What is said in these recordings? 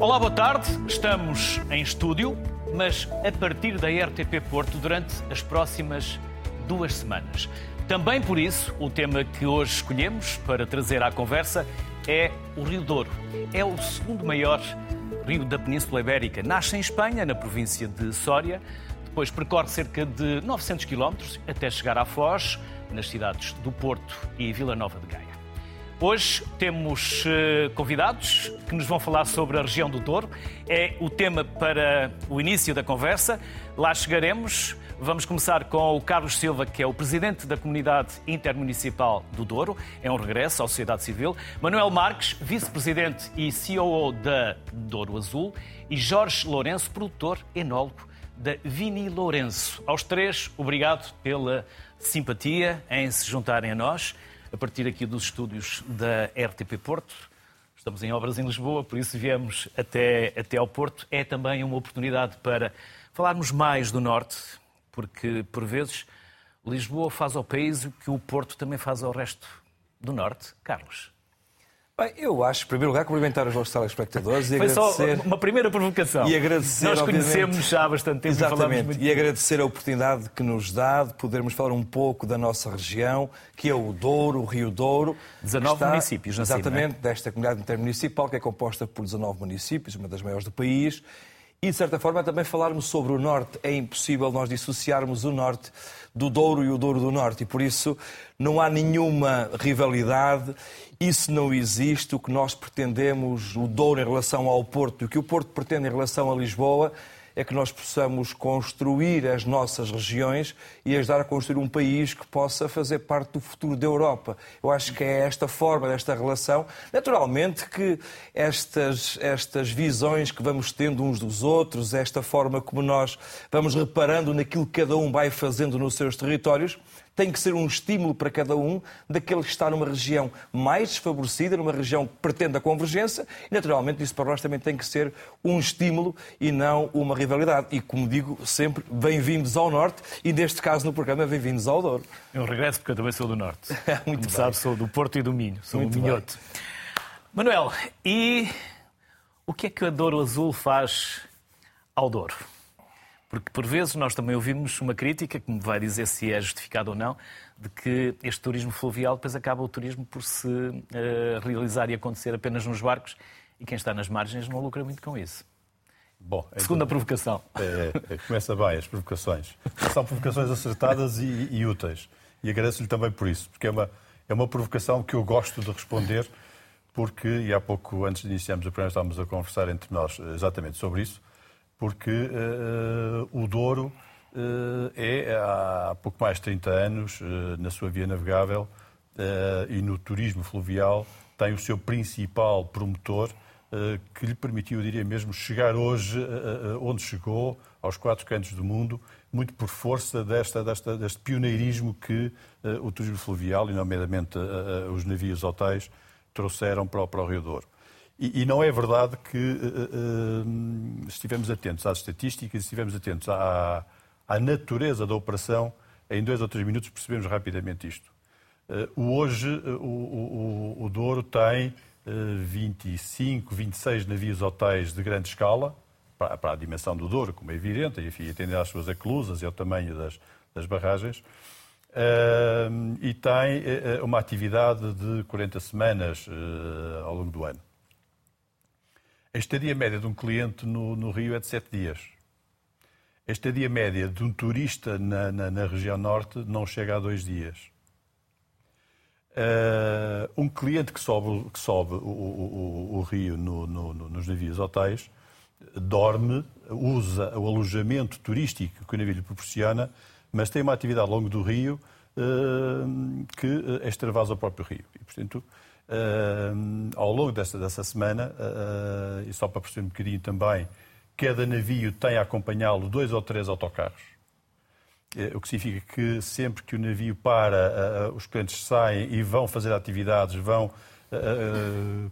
Olá, boa tarde. Estamos em estúdio, mas a partir da RTP Porto durante as próximas duas semanas. Também por isso, o tema que hoje escolhemos para trazer à conversa é o Rio Douro. É o segundo maior rio da Península Ibérica. Nasce em Espanha, na província de Sória, depois percorre cerca de 900 quilómetros até chegar à Foz, nas cidades do Porto e Vila Nova de Gaia. Hoje temos eh, convidados que nos vão falar sobre a região do Douro. É o tema para o início da conversa. Lá chegaremos. Vamos começar com o Carlos Silva, que é o presidente da Comunidade Intermunicipal do Douro. É um regresso à sociedade civil. Manuel Marques, vice-presidente e CEO da Douro Azul. E Jorge Lourenço, produtor, enólogo da Vini Lourenço. Aos três, obrigado pela simpatia em se juntarem a nós a partir aqui dos estúdios da RTP Porto. Estamos em obras em Lisboa, por isso viemos até, até ao Porto. É também uma oportunidade para falarmos mais do Norte, porque, por vezes, Lisboa faz ao país o que o Porto também faz ao resto do Norte. Carlos. Bem, eu acho, em primeiro lugar, cumprimentar os nossos telespectadores e Foi agradecer... só uma primeira provocação. E agradecer, Nós conhecemos já há bastante tempo e Exatamente. muito. E agradecer a oportunidade que nos dá de podermos falar um pouco da nossa região, que é o Douro, o Rio Douro. 19 que está- municípios na cima, Exatamente, desta comunidade intermunicipal, que é composta por 19 municípios, uma das maiores do país. E, de certa forma, também falarmos sobre o Norte. É impossível nós dissociarmos o Norte do Douro e o Douro do Norte. E, por isso, não há nenhuma rivalidade. Isso não existe. O que nós pretendemos, o Douro em relação ao Porto, e o que o Porto pretende em relação a Lisboa, é que nós possamos construir as nossas regiões e ajudar a construir um país que possa fazer parte do futuro da Europa. Eu acho que é esta forma, desta relação. Naturalmente que estas, estas visões que vamos tendo uns dos outros, esta forma como nós vamos reparando naquilo que cada um vai fazendo nos seus territórios, tem que ser um estímulo para cada um daquele que está numa região mais desfavorecida, numa região que pretende a convergência, e naturalmente isso para nós também tem que ser um estímulo e não uma rivalidade. E como digo sempre, bem-vindos ao Norte e neste caso no programa, bem-vindos ao Douro. É um regresso porque eu também sou do Norte. Muito Como bem. sabe, sou do Porto e do Minho. Sou Muito um minhoto. Manuel, e o que é que a Douro Azul faz ao Douro? Porque por vezes nós também ouvimos uma crítica, que me vai dizer se é justificado ou não, de que este turismo fluvial depois acaba o turismo por se eh, realizar e acontecer apenas nos barcos e quem está nas margens não lucra muito com isso. Bom, então, Segunda provocação. é, é, começa bem as provocações. São provocações acertadas e, e úteis. E agradeço-lhe também por isso, porque é uma, é uma provocação que eu gosto de responder, porque, e há pouco, antes de iniciarmos o programa, estávamos a conversar entre nós eh, exatamente sobre isso, porque eh, o Douro eh, é, há pouco mais de 30 anos, na sua via navegável e no turismo fluvial, tem o seu principal promotor, que lhe permitiu, eu diria mesmo, chegar hoje onde chegou, aos quatro cantos do mundo, muito por força desta, desta, deste pioneirismo que o turismo fluvial, e nomeadamente os navios hotéis, trouxeram para, o- para o Rio Douro. E, e não é verdade que eh, se estivermos atentos às estatísticas, se estivermos atentos à, à natureza da operação, em dois ou três minutos percebemos rapidamente isto. O hoje, o, o, o- Douro tem eh, 25, 26 navios hotéis de grande escala, para, para a dimensão do Douro, como é evidente, enfim, atender às suas eclusas e ao tamanho das, das barragens. E tem uma atividade de 40 semanas ao longo do ano. A estadia média de um cliente no, no Rio é de 7 dias. A estadia média de um turista na, na- na região norte não chega a dois dias. Eh, um cliente que sobe, que sobe o, o- o- o rio no- no- no- nos navios hotéis dorme, usa o alojamento turístico que o navio lhe proporciona, mas tem uma atividade ao longo do rio eh, que extravasa o próprio rio. E, portanto, eh, ao longo dessa, dessa semana, eh, e só para perceber um bocadinho também, cada navio tem a acompanhá-lo dois ou três autocarros. Eh, O que significa que sempre que o navio para, eh, os clientes saem e vão fazer atividades, vão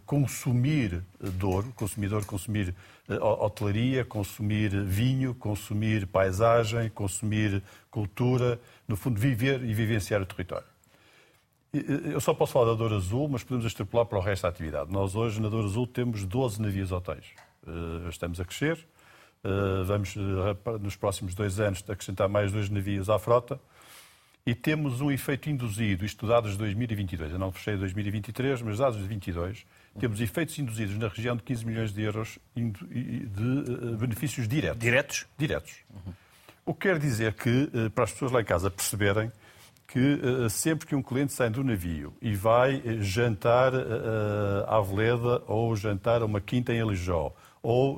consumir Douro, consumidor, consumir ho- hotelaria, consumir vinho, consumir paisagem, consumir cultura, no fundo, viver e vivenciar o território. Eh, Eu só posso falar da Douro Azul, mas podemos extrapolar para o resto da atividade. Nós hoje, na Douro Azul, temos 12 navios hotéis. estamos a crescer, vamos nos próximos dois anos acrescentar mais dois navios à frota e temos um efeito induzido, isto dados de 2022, eu não fechei 2023, mas dados de 2022, temos efeitos induzidos na região de 15 milhões de euros de benefícios diretos. Diretos? Diretos. Uhum. O que quer dizer que, para as pessoas lá em casa perceberem, que sempre que um cliente sai do navio e vai jantar à Veleda ou jantar a uma quinta em Alijó ou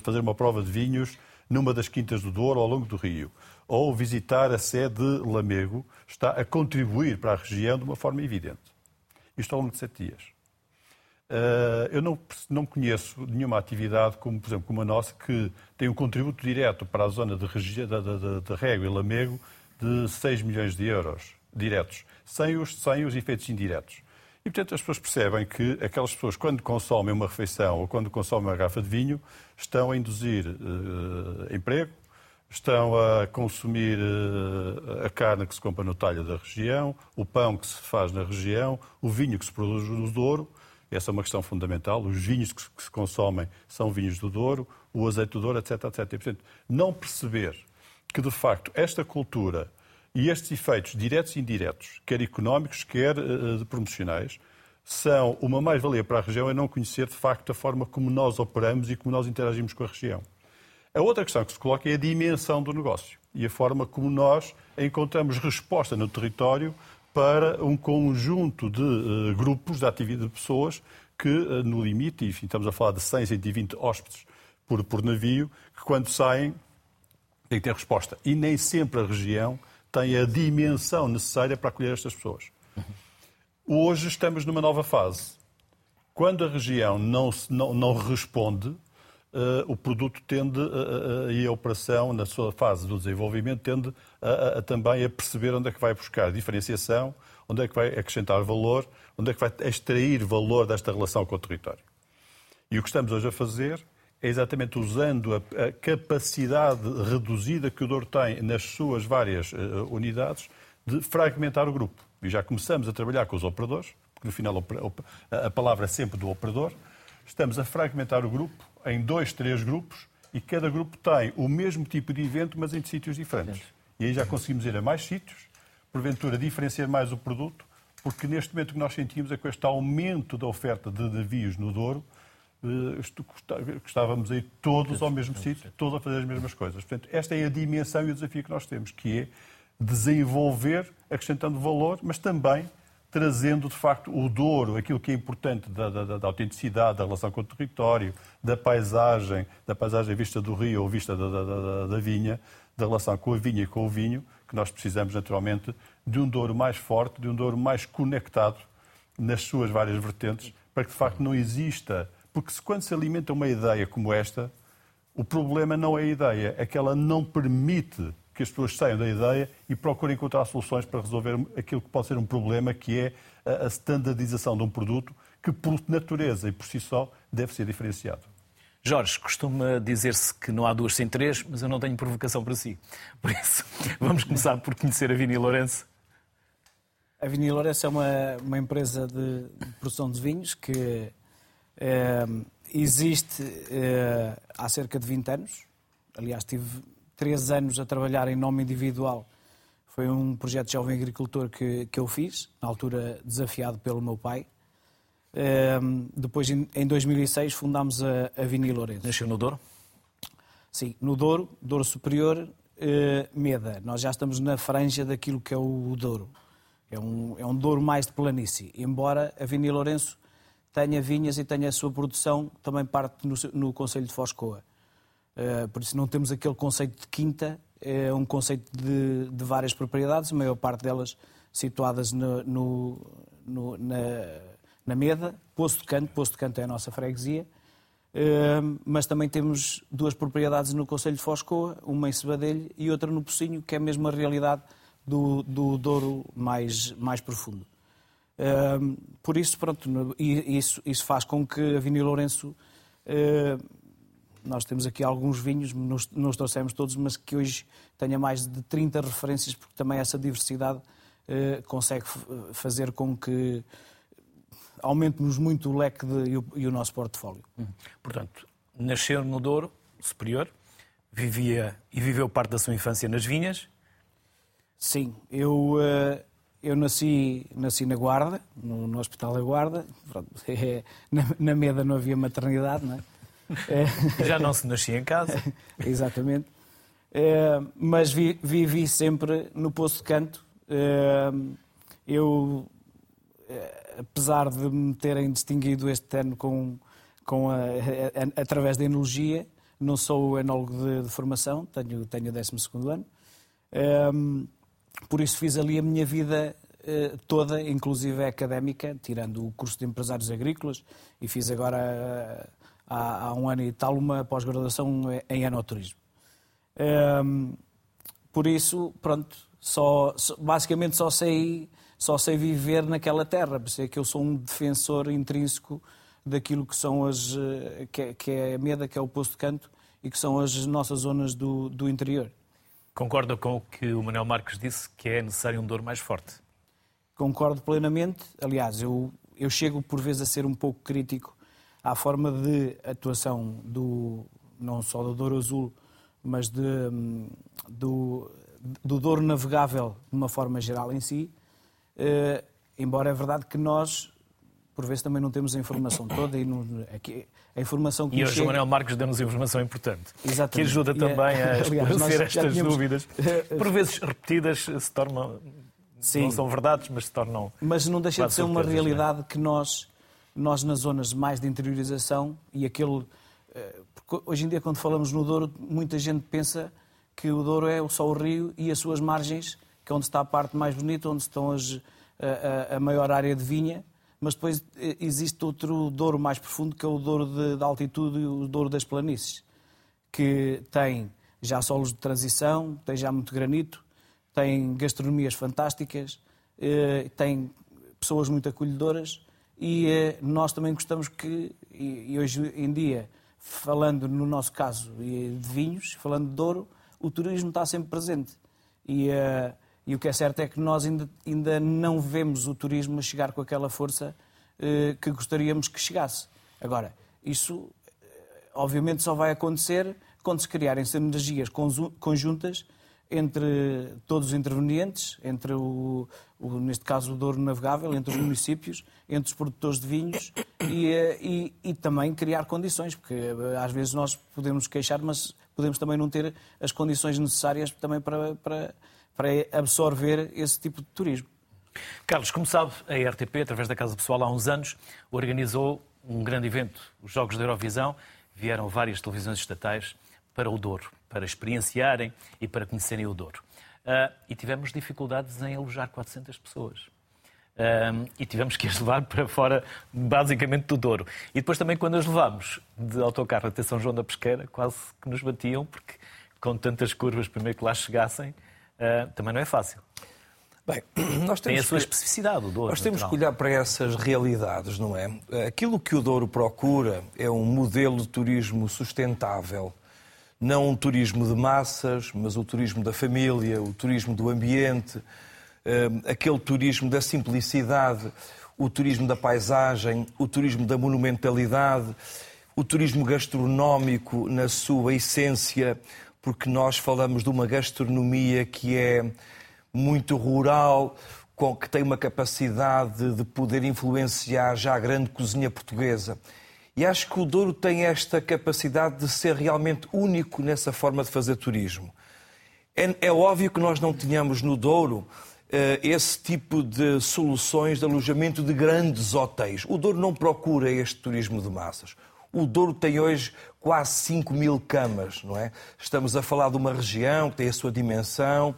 fazer uma prova de vinhos numa das quintas do Douro ao longo do Rio ou visitar a sede de Lamego está a contribuir para a região de uma forma evidente. Isto ao longo de sete dias. Eu não, não conheço nenhuma atividade, como, por exemplo, como a nossa, que tem um contributo direto para a zona de, de, de, de Rego e Lamego de 6 milhões de euros diretos, sem os, sem os efeitos indiretos. E, portanto, as pessoas percebem que aquelas pessoas, quando consomem uma refeição ou quando consomem uma garrafa de vinho, estão a induzir uh, emprego, estão a consumir uh, a carne que se compra no talho da região, o pão que se faz na região, o vinho que se produz no Douro. Essa é uma questão fundamental. Os vinhos que se consomem são vinhos do Douro, o azeite do Douro, etc. etc. E, portanto, não perceber que, de facto, esta cultura e estes efeitos diretos e indiretos, quer económicos, quer uh, promocionais, são uma mais-valia para a região é não conhecer, de facto, a forma como nós operamos e como nós interagimos com a região. A outra questão que se coloca é a dimensão do negócio e a forma como nós encontramos resposta no território para um conjunto de uh, grupos de atividade de pessoas que, uh, no limite, enfim, estamos a falar de 100, 120 hóspedes por, por navio, que quando saem têm que ter resposta. E nem sempre a região tem a dimensão necessária para acolher estas pessoas. Hoje estamos numa nova fase. Quando a região não, não, não responde, Uh, o produto tende, uh, uh, e a operação, na sua fase do desenvolvimento, tende a, também a perceber onde é que vai buscar diferenciação, onde é que vai acrescentar valor, onde é que vai extrair valor desta relação com o território. E o que estamos hoje a fazer é exatamente usando a, a capacidade reduzida que o Douro tem nas suas várias uh, unidades de fragmentar o grupo. E já começamos a trabalhar com os operadores, porque no final a palavra é sempre do operador. Estamos a fragmentar o grupo em dois, três grupos e cada grupo tem o mesmo tipo de evento, mas em sítios diferentes. E aí já conseguimos ir a mais sítios, porventura diferenciar mais o produto, porque neste momento o que nós sentimos é que este aumento da oferta de navios no Douro estávamos aí todos ao mesmo sítio, todos a fazer as mesmas coisas. Portanto, esta é a dimensão e o desafio que nós temos, que é desenvolver, acrescentando valor, mas também trazendo, de facto, o Douro, aquilo que é importante da, da, da, autenticidade, da relação com o território, da paisagem, da paisagem vista do rio ou vista da, da, vinha, da relação com a vinha e com o vinho, que nós precisamos, naturalmente, de um Douro mais forte, de um Douro mais conectado nas suas várias vertentes, para que, de facto, não exista porque se, quando se alimenta uma ideia como esta, o problema não é a ideia, é que ela não permite que as pessoas saiam da ideia e procurem encontrar soluções para resolver aquilo que pode ser um problema, que é a standardização de um produto que, por natureza e por si só, deve ser diferenciado. Jorge, costuma dizer-se que não há duas sem três, mas eu não tenho provocação para si. Por isso, vamos começar por conhecer a Vini Lourenço. A Vini Lourenço é uma, uma empresa de produção de vinhos que existe uh, há cerca de 20 anos. Aliás, tive três anos a trabalhar em nome individual. Foi um projeto de jovem agricultor que, que eu fiz, na altura desafiado pelo meu pai. Depois, em, em 2006, fundámos a, a Vini Lourenço. Nasceu no Douro? Sim, no Douro, Douro Superior, eh, Meda. Nós já estamos na franja daquilo que é o Douro. É um, é um Douro mais de planície. Embora a Vini Lourenço tenha vinhas e tenha a sua produção também parte no, no Conselho de Foscoa. Uh, por isso não temos aquele conceito de quinta, é um conceito de, de várias propriedades, a maior parte delas situadas no, no, no, na, na Meda, Poço de Canto, Poço de Canto é a nossa freguesia, uh, mas também temos duas propriedades no Conselho de Foscoa, uma em Sebadelho e outra no Pocinho, que é a mesma realidade do, do Douro mais, mais profundo por isso, pronto, isso, isso faz com que a Vini Lourenço, uh, nós temos aqui alguns vinhos, não os trouxemos todos, mas que hoje tenha mais de 30 referências, porque também essa diversidade uh, consegue fazer com que aumente-nos muito o leque de, e, o, e, o, nosso portfólio. Hum. Portanto, nasceu no Douro Superior, vivia e viveu parte da sua infância nas vinhas. Sim, eu, eh, eu nasci, nasci na Guarda, no, no Hospital da Guarda. Pronto, é, na, na Meda não havia maternidade, não é? é. Já não se nascia em casa. Exatamente. É, mas vi, vivi sempre no Poço de Canto. É, eu, apesar de me terem distinguido este ano com, com a, a, através da enologia, não sou enólogo de, de formação, tenho, tenho o 12 ano. Por isso fiz ali a minha vida eh, toda, inclusive académica, tirando o curso de empresários agrícolas e fiz agora eh, há, há um ano e tal uma pós-graduação em enoturismo. Por isso, pronto, só, basicamente só sei, só sei viver naquela terra, por isso é que eu sou um defensor intrínseco daquilo que são as eh, que, que é a Meda, que é o Poço de Canto e que são as nossas zonas do, do interior. Concorda com o que o Manuel Marques disse, que é necessário um dor mais forte? Concordo plenamente. Aliás, eu, eu chego por vezes a ser um pouco crítico à forma de atuação do não só do Douro Azul, mas de, do, do Douro navegável de uma forma geral em si. Uh, embora é verdade que nós por vezes também não temos a informação toda e não, aqui, a informação que E hoje chega... o Manuel Marques deu-nos informação importante, Exatamente. que ajuda também a esclarecer estas tínhamos... dúvidas, por vezes repetidas, se tornam, Sim. não são verdades, mas se tornam... Mas não deixa de ser uma é? realidade que nós, nós nas zonas mais de interiorização e aquele... Eh, porque hoje em dia quando falamos no Douro, muita gente pensa que o Douro é só o rio e as suas margens, que é onde está a parte mais bonita, onde estão as, a, a maior área de vinha, mas depois eh, existe outro Douro mais profundo, que é o Douro de, de altitude e o Douro das planícies, que tem já solos de transição, tem já muito granito, tem gastronomias fantásticas, eh, tem pessoas muito acolhedoras e eh, nós também gostamos que, e hoje em dia, falando no nosso caso de vinhos, falando de Douro, o turismo está sempre presente. E e o que é certo é que nós ainda, ainda não vemos o turismo chegar com aquela força eh, que gostaríamos que chegasse. Agora, isso eh, obviamente só vai acontecer quando se criarem sinergias conjuntas entre todos os intervenientes, entre o, o, neste caso o Douro Navegável, entre os municípios, entre os produtores de vinhos e, eh, e, e, também criar condições, porque eh, às vezes nós podemos queixar, mas podemos também não ter as condições necessárias também para, para para absorver esse tipo de turismo. Carlos, como sabe, a RTP, através da Casa Pessoal, há uns anos, organizou um grande evento, os Jogos da Eurovisão. Vieram várias televisões estatais para o Douro, para experienciarem e para conhecerem o Douro. Uh, e tivemos dificuldades em alojar 400 pessoas. Uh, e tivemos que as levar para fora, basicamente, do Douro. E depois também, quando as levámos de autocarro até São João da Pesqueira, quase que nos batiam, porque com tantas curvas, primeiro que lá chegassem, uh, também não é fácil. Bem, nós temos Tem a sua que... especificidade, o Douro. Nós temos natural. que olhar para essas realidades, não é? Aquilo que o Douro procura é um modelo de turismo sustentável. Não um turismo de massas, mas o turismo da família, o turismo do ambiente, aquele turismo da simplicidade, o turismo da paisagem, o turismo da monumentalidade, o turismo gastronómico na sua essência, porque nós falamos de uma gastronomia que é muito rural, com, que tem uma capacidade de poder influenciar já a grande cozinha portuguesa. E acho que o Douro tem esta capacidade de ser realmente único nessa forma de fazer turismo. É, é óbvio que nós não tínhamos no Douro uh, esse tipo de soluções de alojamento de grandes hotéis. O Douro não procura este turismo de massas. O Douro tem hoje quase 5 mil camas, não é? Estamos a falar de uma região que tem a sua dimensão,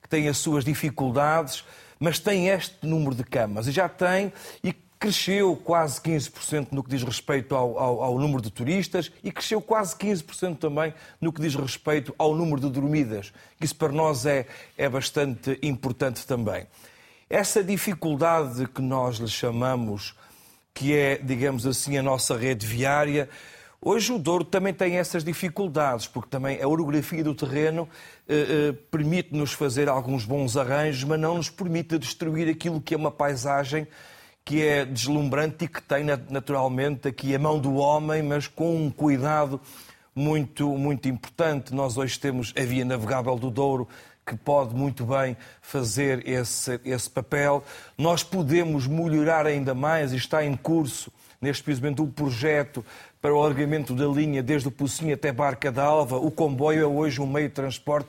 que tem as suas dificuldades, mas tem este número de camas e já tem e cresceu quase 15% no que diz respeito ao, ao, ao, número de turistas e cresceu quase 15% também no que diz respeito ao número de dormidas. Isso para nós é, é bastante importante também. Essa dificuldade que nós lhe chamamos, que é, digamos assim, a nossa rede viária, Hoje o Douro também tem essas dificuldades, porque também a orografia do terreno eh, eh, permite-nos fazer alguns bons arranjos, mas não nos permite destruir aquilo que é uma paisagem que é deslumbrante e que tem naturalmente aqui a mão do homem, mas com um cuidado muito, muito importante. Nós hoje temos a via navegável do Douro, que pode muito bem fazer esse, esse papel. Nós podemos melhorar ainda mais e está em curso, neste precisamente, um projeto para o alargamento da linha desde o Pocinho até Barca d'Alva. O comboio é hoje um meio de transporte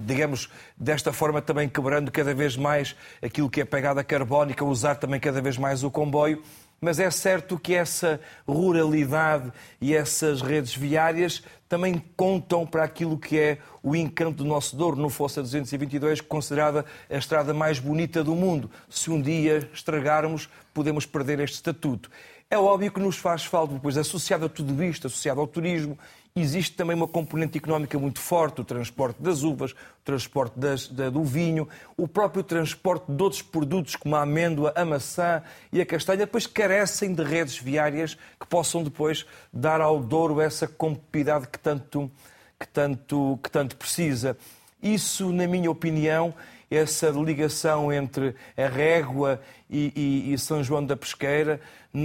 digamos, desta forma também quebrando cada vez mais aquilo que é pegada carbónica, usar também cada vez mais o comboio. Mas é certo que essa ruralidade e essas redes viárias também contam para aquilo que é o encanto do nosso Douro. No Fossa 222, considerada a estrada mais bonita do mundo. Se um dia estragarmos, podemos perder este estatuto. É óbvio que nos faz falta, depois, associado a tudo isto, associado ao turismo, existe também uma componente económica muito forte, o transporte das uvas, o transporte das, da, do vinho, o próprio transporte de outros produtos como a amêndoa, a maçã e a castanha, depois carecem de redes viárias que possam depois dar ao Douro essa competitividade que tanto, que tanto, que tanto precisa. Isso, na minha opinião, essa ligação entre a Régua e, e, e São João da Pesqueira,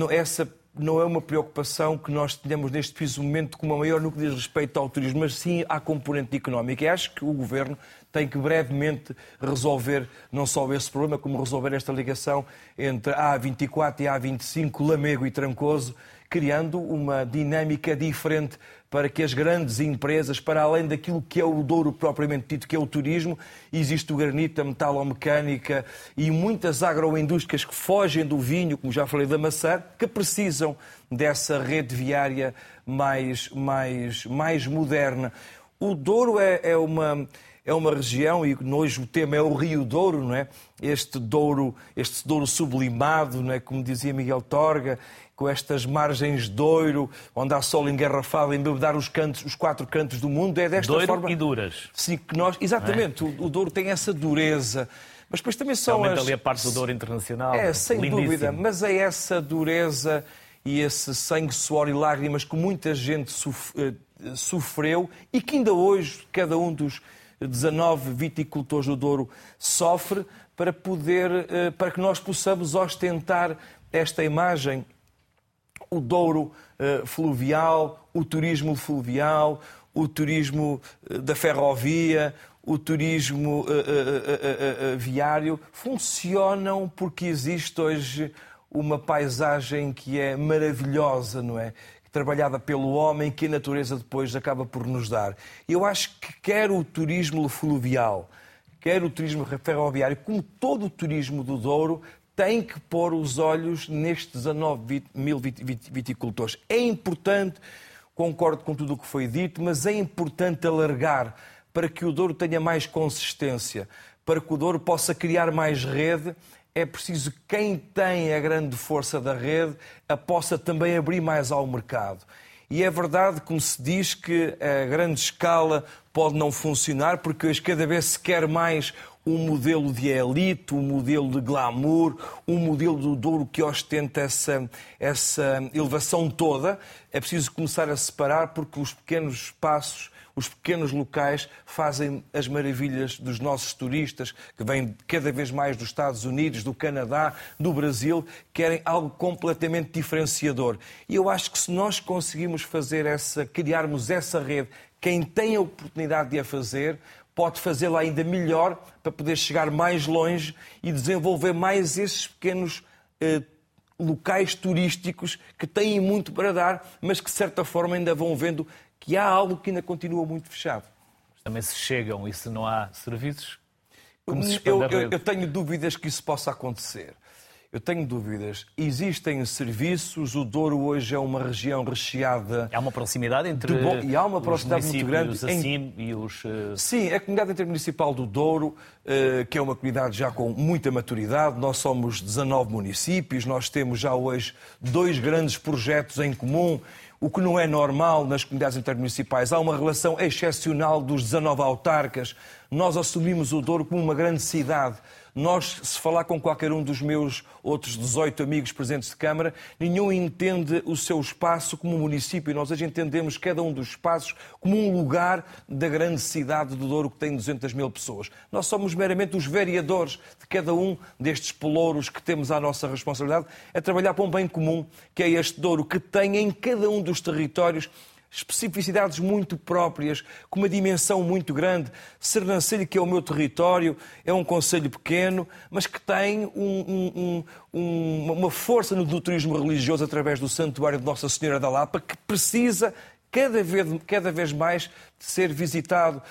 essa não é uma preocupação que nós tenhamos neste preciso momento com uma maior no que diz respeito ao turismo, mas sim à componente económica. E acho que o Governo tem que brevemente resolver não só esse problema, como resolver esta ligação entre a A24 e a A25, Lamego e Trancoso, criando uma dinâmica diferente para que as grandes empresas, para além daquilo que é o Douro propriamente dito, que é o turismo, existe o granito, a metalomecânica e muitas agroindústrias que fogem do vinho, como já falei da maçã, que precisam dessa rede viária mais, mais, mais moderna. O Douro é, é uma é uma região, e hoje o tema é o Rio Douro, não é? Este Douro, este Douro sublimado, não é? como dizia Miguel Torga, com estas margens de Douro, onde há sol engarrafado, embebedar os cantos, os quatro cantos do mundo, é desta Douro forma. e duras. Sim, que nós, exatamente, é? o, o Douro tem essa dureza. Mas depois também são Realmente as... ali a parte do Douro Internacional. É, sem lindíssimo. dúvida, mas é essa dureza e esse sangue, suor e lágrimas que muita gente eh, sofreu e que ainda hoje cada um dos 19 viticultores do Douro sofre para poder, eh, para que nós possamos ostentar esta imagem o Douro uh, fluvial, o turismo fluvial, o turismo uh, da ferrovia, o turismo viário, funcionam porque existe hoje uma paisagem que é maravilhosa, não é? Trabalhada pelo homem, que a natureza depois acaba por nos dar. Eu acho que quer o turismo fluvial, quer o turismo ferroviário, como todo o turismo do Douro, tem que pôr os olhos nestes 19 mil viticultores. É importante, concordo com tudo o que foi dito, mas é importante alargar para que o Douro tenha mais consistência, para que o Douro possa criar mais rede. É preciso que quem tem a grande força da rede a possa também abrir mais ao mercado. E é verdade, como se diz, que a grande escala pode não funcionar, porque hoje cada vez se quer mais um modelo de elite, um modelo de glamour, um modelo do Douro que ostenta essa, essa elevação toda. É preciso começar a separar porque os pequenos espaços os pequenos locais fazem as maravilhas dos nossos turistas, que vêm cada vez mais dos Estados Unidos, do Canadá, do Brasil, querem algo completamente diferenciador. E eu acho que se nós conseguimos fazer essa, criarmos essa rede, quem tem a oportunidade de a fazer, pode fazê-la ainda melhor para poder chegar mais longe e desenvolver mais esses pequenos eh, locais turísticos que têm muito para dar, mas que de certa forma ainda vão vendo que há algo que ainda continua muito fechado. Também se chegam e se não há serviços, como se eu, eu, eu tenho dúvidas que isso possa acontecer. Eu tenho dúvidas. Existem serviços, o Douro hoje é uma região recheada. Há uma proximidade entre bo... e há uma proximidade muito grande em... e os. Uh... Sim, a comunidade intermunicipal do Douro, uh, que é uma comunidade já com muita maturidade, nós somos 19 municípios, nós temos já hoje dois grandes projetos em comum o que não é normal nas comunidades intermunicipais. Há uma relação excepcional dos 19 autarcas. Nós assumimos o Douro como uma grande cidade. Nós, se falar com qualquer um dos meus outros 18 amigos presentes de Câmara, nenhum entende o seu espaço como município. Nós hoje entendemos cada um dos espaços como um lugar da grande cidade do Douro que tem 200 mil pessoas. Nós somos meramente os vereadores de cada um destes pelouros que temos à nossa responsabilidade a trabalhar para um bem comum, que é este Douro, que tem em cada um dos territórios especificidades muito próprias, com uma dimensão muito grande. Sernancelho, que é o meu território, é um conselho pequeno, mas que tem um, um, um, uma força no, no turismo religioso através do Santuário de Nossa Senhora da Lapa, que precisa cada vez, cada vez mais de ser visitado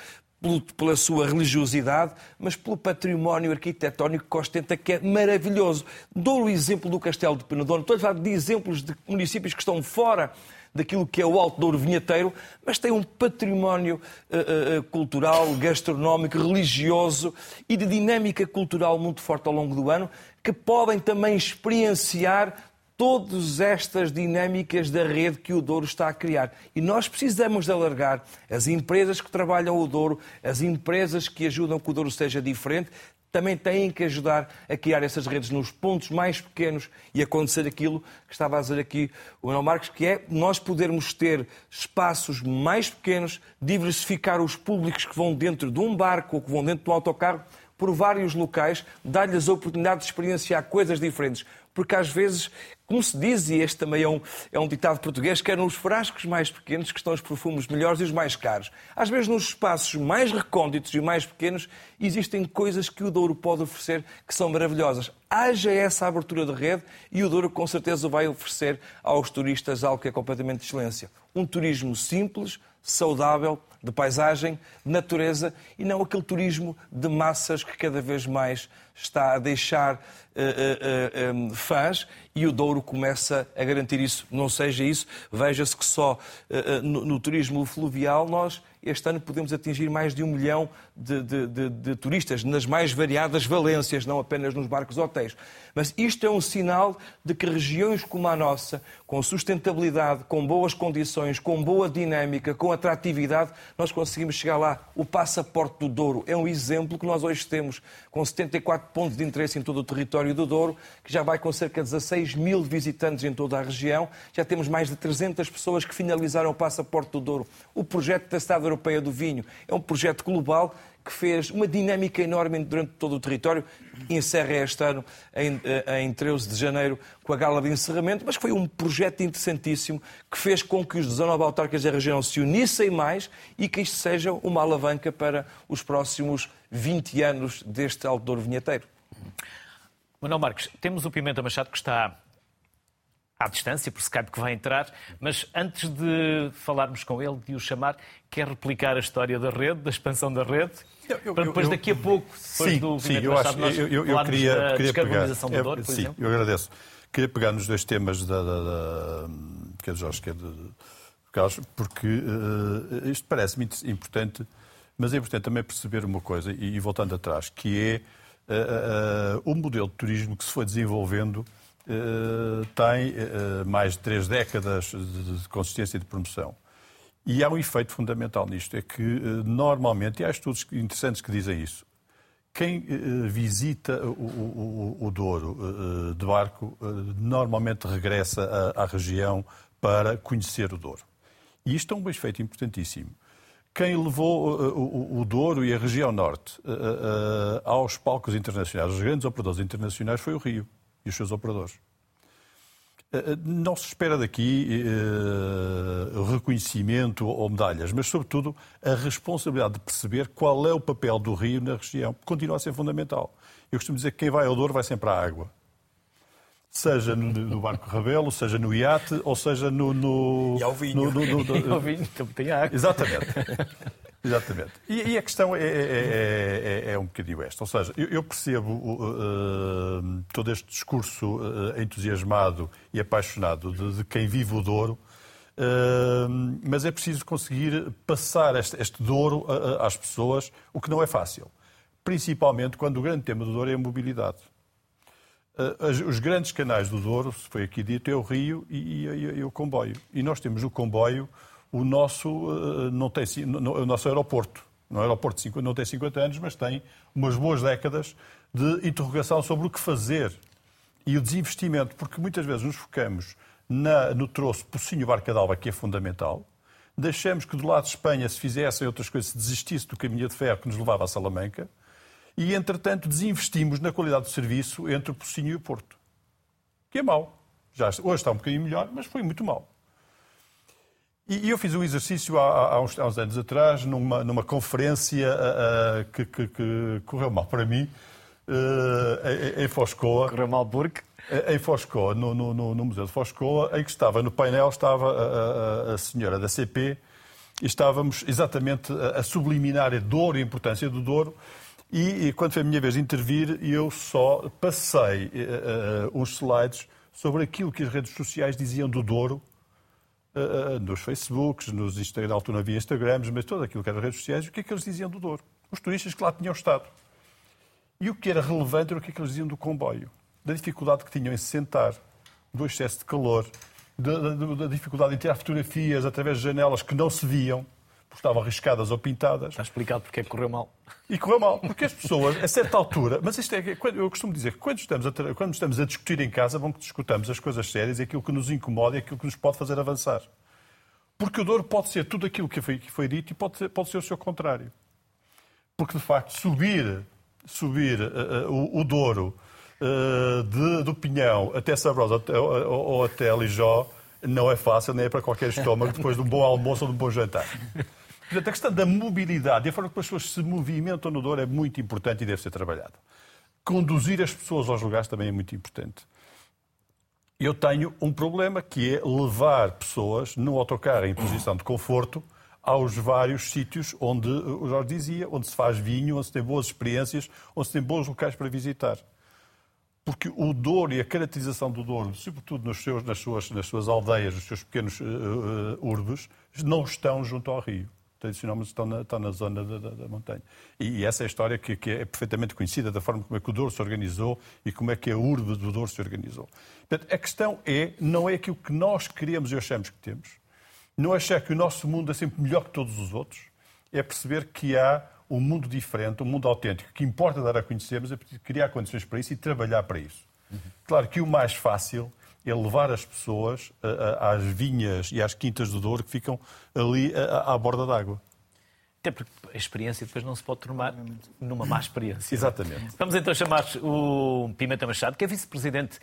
pela sua religiosidade, mas pelo património arquitetónico que ostenta, que é maravilhoso. Dou o exemplo do Castelo de Penedono. Estou a falar de exemplos de municípios que estão fora daquilo que é o Alto Douro Vinheteiro, mas tem um património uh, uh, cultural, gastronómico, religioso e de dinâmica cultural muito forte ao longo do ano, que podem também experienciar todas estas dinâmicas da rede que o Douro está a criar. E nós precisamos de alargar as empresas que trabalham o Douro, as empresas que ajudam que o Douro seja diferente, também têm que ajudar a criar essas redes nos pontos mais pequenos e acontecer aquilo que estava a dizer aqui o Manuel Marques, que é nós podermos ter espaços mais pequenos, diversificar os públicos que vão dentro de um barco ou que vão dentro de um autocarro por vários locais, dar-lhes a oportunidade de experienciar coisas diferentes porque às vezes, como se diz, e este também é um, é um ditado português, que eram os frascos mais pequenos que estão os perfumes melhores e os mais caros. Às vezes, nos espaços mais recônditos e mais pequenos, existem coisas que o Douro pode oferecer que são maravilhosas. Haja essa abertura de rede e o Douro com certeza vai oferecer aos turistas algo que é completamente de excelência. Um turismo simples, saudável, de paisagem, de natureza e não aquele turismo de massas que cada vez mais está a deixar uh, uh, um, fãs e o Douro começa a garantir isso. Não seja isso, veja-se que só no, no turismo fluvial nós este ano podemos atingir mais de um milhão de, de, de, de, turistas nas mais variadas valências, não apenas nos barcos hotéis. Mas isto é um sinal de que regiões como a nossa, com sustentabilidade, com boas condições, com boa dinâmica, com atratividade, nós conseguimos chegar lá. O passaporte do Douro é um exemplo que nós hoje temos, com 74 pontos de interesse em todo o território do Douro, que já vai com cerca de 16 mil visitantes em toda a região. Já temos mais de 300 pessoas que finalizaram o passaporte do Douro. O projeto da cidade Europeia do Vinho é um projeto global que fez uma dinâmica enorme durante todo o território. Encerra este ano, em, eh, em 13 de janeiro, com a gala de encerramento, mas foi um projeto interessantíssimo que fez com que os 19 autarcas da região se unissem mais e que isto seja uma alavanca para os próximos 20 anos deste Alto Vinheteiro. Manuel Marques, temos o Pimenta Machado que está à distância, por Skype que vai entrar, mas antes de falarmos com ele, de o chamar, quer replicar a história da rede, da expansão da rede? Eu, eu, para depois, eu, daqui a pouco, depois sim, do sim, eu, acho, eu, eu, eu queria, da queria descarbonização pegar, do Douro, por sim, exemplo? eu agradeço. Queria pegar nos dois temas da, da, da que é de Jorge, que é de Carlos, porque uh, isto parece-me importante, mas é importante também perceber uma coisa, e, e voltando atrás, que é o modelo de turismo que se foi desenvolvendo eh, tem eh, mais de três décadas de consistência e de promoção. E há um efeito fundamental nisto, é que eh, normalmente, e há estudos interessantes que dizem isso, quem visita o, o, o Douro de barco normalmente regressa à, à, região para conhecer o Douro. E isto é um efeito importantíssimo. Quem levou o, o Douro e a região norte aos palcos internacionais, os grandes operadores internacionais, foi o Rio e os seus operadores. Eh, eh, não se espera daqui uh, reconhecimento ou medalhas, mas, sobretudo, a responsabilidade de perceber qual é o papel do rio na região. Continua a ser fundamental. Eu costumo dizer que quem vai ao Douro vai sempre à água. Seja no, no barco Rabelo, seja no iate, ou seja no... no e ao vinho. No, no, no, no, no, vinho, também tem água. Exatamente. Exatamente. E, e, a questão é, é, é, é, um bocadinho esta. Ou seja, eu, eu percebo uh, todo este discurso uh, entusiasmado e apaixonado de, de, quem vive o Douro, uh, mas é preciso conseguir passar este, este Douro às pessoas, o que não é fácil. Principalmente quando o grande tema do Douro é a mobilidade. Os grandes canais do Douro, se foi aqui dito, é o Rio e, e, e o comboio. E nós temos o comboio o nosso, eh, não tem, o nosso aeroporto. Um aeroporto de 50, não tem 50 anos, mas tem umas boas décadas de interrogação sobre o que fazer e o desinvestimento, porque muitas vezes nos focamos na, no troço Pocinho Barca d'Alba, que é fundamental, deixamos que do lado de Espanha se fizessem outras coisas, se desistisse do caminho de ferro que nos levava a Salamanca, e entretanto desinvestimos na qualidade do serviço entre o Pocinho e o Porto. Que é mau. Já, hoje está um bocadinho melhor, mas foi muito mau. E, eu fiz um exercício há, há, uns, há uns, anos atrás, numa, numa conferência uh, que, que, que, correu mal para mim, uh, em, em Foscoa. Correu mal porque? Em Foscoa, no, no, no, Museu de Foscoa, em que estava, no painel, estava a, a, a senhora da CP e estávamos exatamente a, a subliminar a dor e a importância do Douro. E, e, quando foi a minha vez de intervir, eu só passei uh, uns slides sobre aquilo que as redes sociais diziam do Douro, uh, nos Facebooks, nos Instagram, na altura havia Instagrams, mas todo aquilo que eram redes sociais, o que é que eles diziam do Douro? Os turistas que lá tinham estado. E o que era relevante era o que é que eles diziam do comboio da dificuldade que tinham em se sentar, do excesso de calor, da, da, da dificuldade em tirar fotografias através de janelas que não se viam, porque estavam arriscadas ou pintadas. Está explicado porque é que correu mal. E correu mal, porque as pessoas, a certa altura, mas isto é, eu costumo dizer que quando estamos, a, quando estamos a discutir em casa, vamos que discutamos as coisas sérias e aquilo que nos incomoda e aquilo que nos pode fazer avançar. Porque o Douro pode ser tudo aquilo que foi, que foi dito e pode ser, pode ser o seu contrário. Porque, de facto, subir, subir uh, uh, o, o Douro uh, de, do Pinhão até Sabrosa até, ou, ou até Lijó não é fácil, nem é para qualquer estômago depois de um bom almoço ou de um bom jantar. Portanto, a questão da mobilidade e a forma como as pessoas se movimentam no Douro é muito importante e deve ser trabalhada. Conduzir as pessoas aos lugares também é muito importante. Eu tenho um problema que é levar pessoas no autocarro em posição de conforto aos vários sítios onde, o Jorge dizia, onde se faz vinho, onde se tem boas experiências, onde se tem bons locais para visitar porque o Douro e a caracterização do Douro, sobretudo nos seus, nas, suas, nas suas aldeias, nos seus pequenos uh, uh, urbes, não estão junto ao rio. Tradicionalmente estão na, estão na zona da, da, da montanha. E, e, essa é a história que, que, é perfeitamente conhecida da forma como é que o Douro se organizou e como é que a urbe do Douro se organizou. Portanto, a questão é, não é aquilo que nós queremos e achamos que temos, não achar que o nosso mundo é sempre melhor que todos os outros, é perceber que há um mundo diferente, um mundo autêntico, que importa dar a conhecer, mas é criar condições para isso e trabalhar para isso. Uhum. Claro que o mais fácil é levar as pessoas às vinhas e às quintas do Douro que ficam ali à, à borda d'água. Até porque a experiência depois não se pode tornar numa má experiência. Exatamente. Vamos então chamar o Pimenta Machado, que é vice-presidente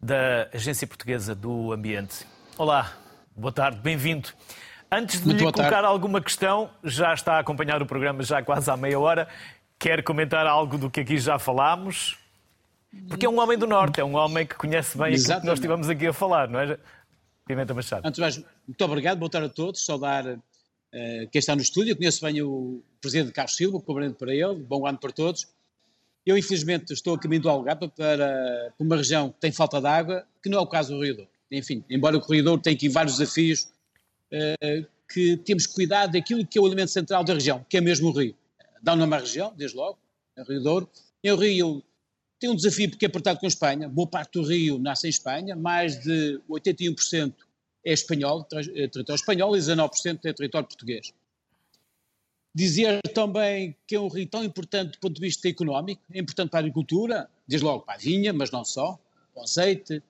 da Agência Portuguesa do Ambiente. Olá, boa tarde, bem-vindo. Antes de Muito lhe colocar tarde. alguma questão, já está a acompanhar o programa já quase há meia hora. Quer comentar algo do que aqui já falámos? Porque é um homem do Norte, é um homem que conhece bem Exatamente. aquilo que nós estivemos aqui a falar, não é? Pimenta Machado. Antes mais, muito obrigado, boa tarde a todos. Saudar uh, quem está no estúdio. Eu conheço bem o presidente Carlos Silva, cobrimento para ele. Bom ano para todos. Eu, infelizmente, estou a caminho do Algarve para, uma região que tem falta de água, que não é o caso do Rio Douro. Enfim, embora o corredor tenha aqui vários desafios eh, que temos que cuidar daquilo que é o elemento central da região, que é mesmo o rio. Dá o nome à região, desde logo, é o Rio Douro. E o Rio tem um desafio porque é apertado com a Espanha. Boa parte do Rio nasce em Espanha, mais de 81% é espanhol, é território espanhol, e 19% é território português. Dizer também que é um rio tão importante do ponto de vista económico, é importante para a agricultura, desde logo para a vinha, mas não só, para o azeite,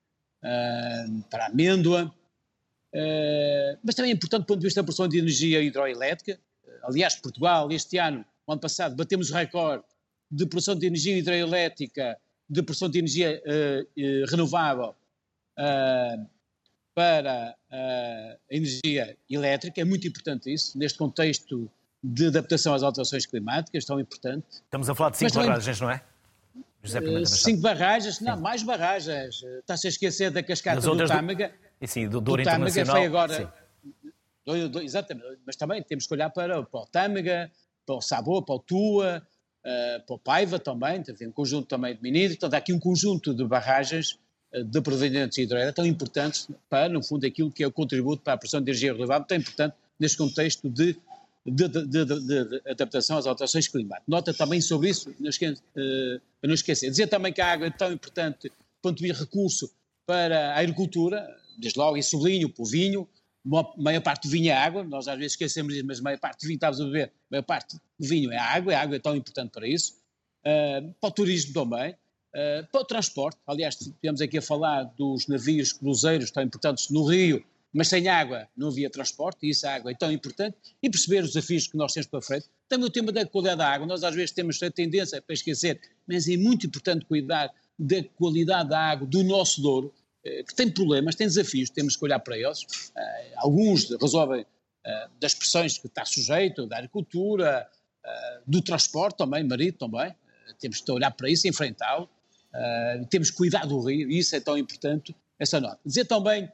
eh, para a amêndoa, eh, mas também é importante do ponto de vista da produção de energia hidroelétrica. Aliás, Portugal, este ano, ano passado, batemos o recorde de produção de energia hidroelétrica, de produção de energia uh, renovável para a energia elétrica. É muito importante isso, neste contexto de adaptação às alterações climáticas, tão importante. Estamos a falar de cinco barragens, não é? José cinco barragens, não, mais barragens. Está-se a esquecer da cascata do Tâmega. Do... E sim, do Douro Internacional. foi agora. Do, do, exatamente, mas também temos que olhar para, para o Tâmega, para o Sabor, para o Tua, uh, para o Paiva também, tem um conjunto também de ministros, portanto há aqui um conjunto de barragens uh, de provenientes hidroelétricas tão importantes para, no fundo, aquilo que é o contributo para a produção de energia renovável, tão importante neste contexto de, de, de, de adaptação às alterações climáticas. Nota também sobre isso, não esquece, uh, não esquecer. Dizer também que a água é tão importante, ponto de recurso, para a agricultura, desde logo, e sublinho, o vinho, a maior parte do vinho é água, nós às vezes esquecemos disso, mas a maior parte do vinho que estamos a beber maior parte do vinho é água, a água é tão importante para isso, uh, para o turismo também, uh, para o transporte. Aliás, tivemos aqui a falar dos navios cruzeiros tão importantes no Rio, mas sem água não havia transporte, e isso a água é tão importante, e perceber os desafios que nós temos para frente. Também o tema da qualidade da água, nós às vezes temos a tendência para esquecer, mas é muito importante cuidar da qualidade da água do nosso Douro, eh, que tem problemas, tem desafios, temos que olhar para eles. Uh, alguns resolvem das pressões que está sujeito, da agricultura, uh, do transporte também, marido também. temos que olhar para isso, enfrentá-lo. temos que cuidar do rio, e isso é tão importante, essa nota. Dizer também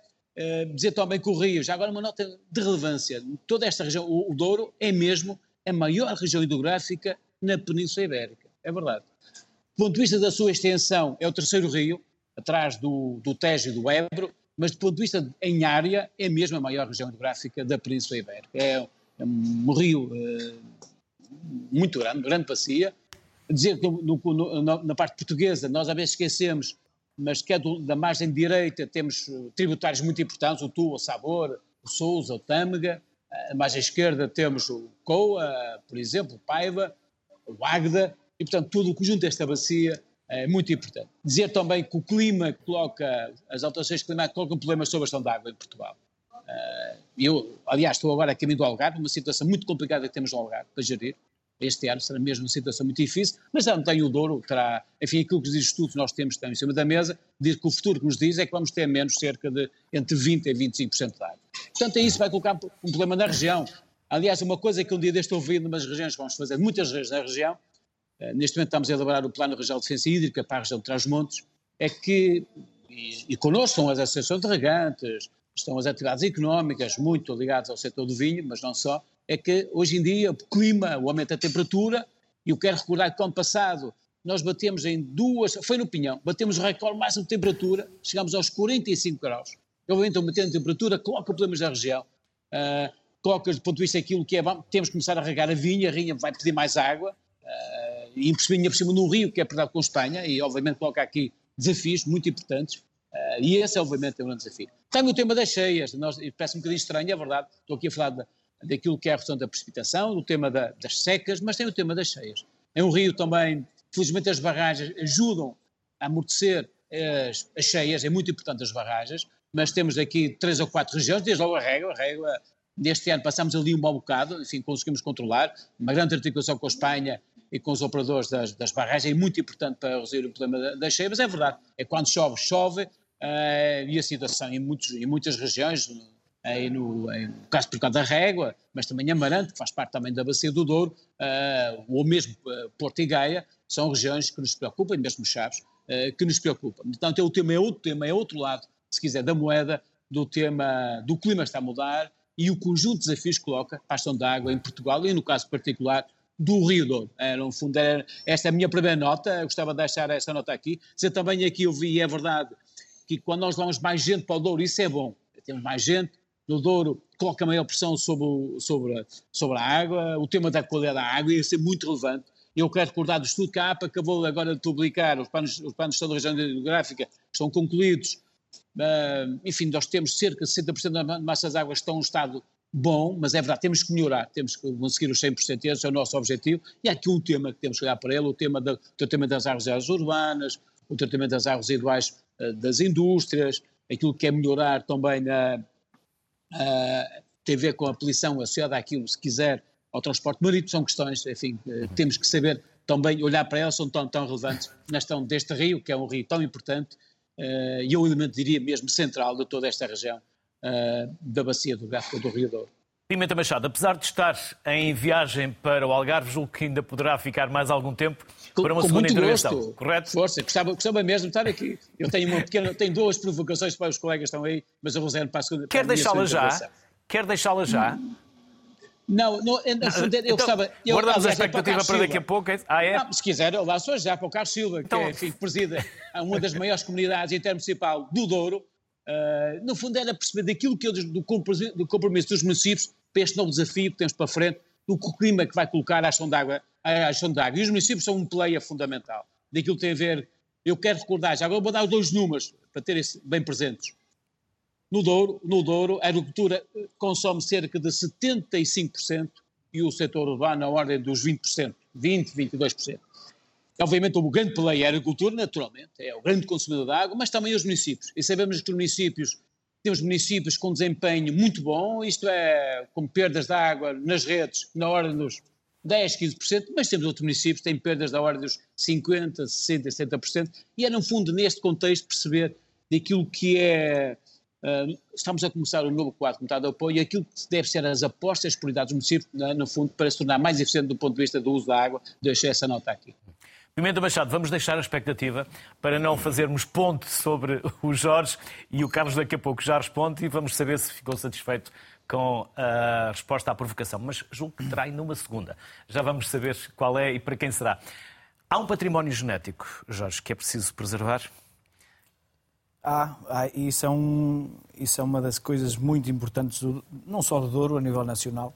dizer também que o Rio, já agora uma nota de relevância, toda esta região, o, Douro é mesmo a maior região hidrográfica na Península Ibérica, é verdade. Do ponto de vista da sua extensão, é o terceiro rio, atrás do, do Tejo e do Ebro, mas do ponto de vista em área, é mesmo a maior região hidrográfica da Península Ibérica. É, é um rio uh, muito grande, grande bacia. Dizer que no, no, na parte portuguesa, nós às vezes esquecemos mas que é do, da margem direita temos eh, tributários muito importantes, o Tu, o Sabor, o Sousa, o Tâmega, a margem esquerda temos o Coa, por exemplo, o Paiva, o Agda, e portanto todo o conjunto desta bacia é muito importante. Dizer também que o clima coloca, as alterações climáticas colocam problemas sobre a questão da água em Portugal. Eh, eu, aliás, estou agora a caminho do Algarve, uma situação muito complicada que temos no Algarve para gerir, este ano será mesmo uma situação muito difícil, mas já não tem o Douro, terá, enfim, aquilo que os estudos nós temos estão em cima da mesa, diz que o futuro que nos diz é que vamos ter menos cerca de entre 20% e 25% de água. Portanto, é isso que vai colocar um problema na região. Aliás, uma coisa que um dia deste ouvi numas regiões que vamos fazer, muitas regiões na região, neste momento estamos a elaborar o Plano Regional de Defesa Hídrica para a região de Trás-Montes, é que, e, e connosco estão as associações de regantes, estão as atividades económicas muito ligadas ao setor do vinho, mas não só, é que hoje em dia o clima, o aumento da temperatura, e eu quero recordar que ano passado nós batemos em duas, foi no Pinhão, batemos o recorde máximo de temperatura, chegamos aos 45 graus. Obviamente, o aumento de temperatura coloca problemas na região, uh, coloca do ponto de vista daquilo que é, temos que começar a regar a vinha, a vinha vai pedir mais água, uh, e cima, por cima no rio, que é perdido com Espanha, e obviamente coloca aqui desafios muito importantes, uh, e esse obviamente é um grande desafio. Tem o tema das cheias, nós, parece um bocadinho estranho, é verdade, estou aqui a falar de, daquilo que é a questão da precipitação, do tema da, das secas, mas tem o tema das cheias. É um rio também, felizmente as barragens ajudam a amortecer as, as cheias, é muito importante as barragens, mas temos aqui três ou quatro regiões, desde logo a régua, a régua, neste ano passamos ali um mau bocado, enfim, conseguimos controlar, uma grande articulação com a Espanha e com os operadores das, das barragens, é muito importante para resolver o problema das cheias, mas é verdade, é quando chove, chove, uh, e a situação em, muitos, em muitas regiões, aí no, no caso por causa da Régua, mas também Amarante, que faz parte também da Bacia do Douro, uh, ou mesmo uh, Porto e Gaia, são regiões que nos preocupam, e mesmo Chaves, uh, que nos preocupam. Portanto, é o tema é outro tema, é outro lado, se quiser, da moeda, do tema do clima está a mudar e o conjunto de desafios que coloca a questão da água em Portugal e, no caso particular, do Rio Douro. Era, no fundo, era, esta é a minha primeira nota, gostava de deixar esta nota aqui. Dizer também aqui, eu vi, é verdade, que quando nós levamos mais gente para o Douro, isso é bom. Temos mais gente, no Douro coloca maior pressão sobre, sobre, sobre a água, o tema da qualidade da água ia ser muito relevante. Eu quero recordar do estudo que a APA acabou agora de publicar, os planos, os planos de gestão da região hidrográfica estão concluídos. Uh, enfim, nós temos cerca de 60% das massas de água estão em estado bom, mas é verdade, temos que melhorar, temos que conseguir os 100%, esse é o nosso objetivo. E há aqui um tema que temos que olhar para ele, o tema do tratamento das águas urbanas, o tratamento das águas residuais uh, das indústrias, aquilo que é melhorar também na, uh, tem a ver com a poluição associada àquilo, se quiser, ao transporte marítimo, são questões, enfim, uh, temos que saber também olhar para elas, são tão, tão relevantes na questão deste rio, que é um rio tão importante, uh, e eu elemento diria mesmo central de toda esta região uh, da bacia do Gráfico do Rio Douro. Pimenta Machado, apesar de estar em viagem para o Algarve, julgo que ainda poderá ficar mais algum tempo para uma com segunda intervenção, gosto. correto? Força, gostava, gostava mesmo de estar aqui. Eu tenho, uma pequena, tenho duas provocações para os colegas que estão aí, mas eu vou para a segunda. Quer deixá-la já? Quer deixá-la já? Não, não, eu, eu então, gostava. Eu, guardamos aliás, a expectativa para, para daqui a pouco. É ah, é? Não, se quiser, eu laço já para o Carlos Silva, então... que é, enfim, presida uma das maiores comunidades intermunicipal do Douro. Uh, no fundo, era perceber daquilo que eu, do compromisso, do compromisso dos municípios para este novo desafio que temos para frente, do clima que vai colocar a ação de água, a ação de água. E os municípios são um player fundamental daquilo que tem a ver. Eu quero recordar, já agora vou dar os dois números para terem bem presentes. No Douro, no Douro, a agricultura consome cerca de 75% e o setor urbano na ordem dos 20%, 20%, 22%. Obviamente, o grande player é a agricultura, naturalmente, é o grande consumidor de água, mas também os municípios. E sabemos que os municípios, temos municípios com desempenho muito bom, isto é, com perdas de água nas redes na ordem dos 10, 15%, mas temos outros municípios que têm perdas da ordem dos 50%, 60%, 70%, e é, no fundo, neste contexto, perceber daquilo que é. Uh, estamos a começar um novo quadro comunitário de apoio e aquilo que deve ser as apostas, as prioridades do município, no fundo, para se tornar mais eficiente do ponto de vista do uso da água, deixo essa nota aqui. Pimenta Machado, vamos deixar a expectativa para não fazermos ponte sobre o Jorge e o Carlos daqui a pouco já responde e vamos saber se ficou satisfeito com a resposta à provocação. Mas julgo que terá ainda uma segunda. Já vamos saber qual é e para quem será. Há um património genético, Jorge, que é preciso preservar? Há, há isso, é um, isso é uma das coisas muito importantes, do, não só do Douro, a nível nacional.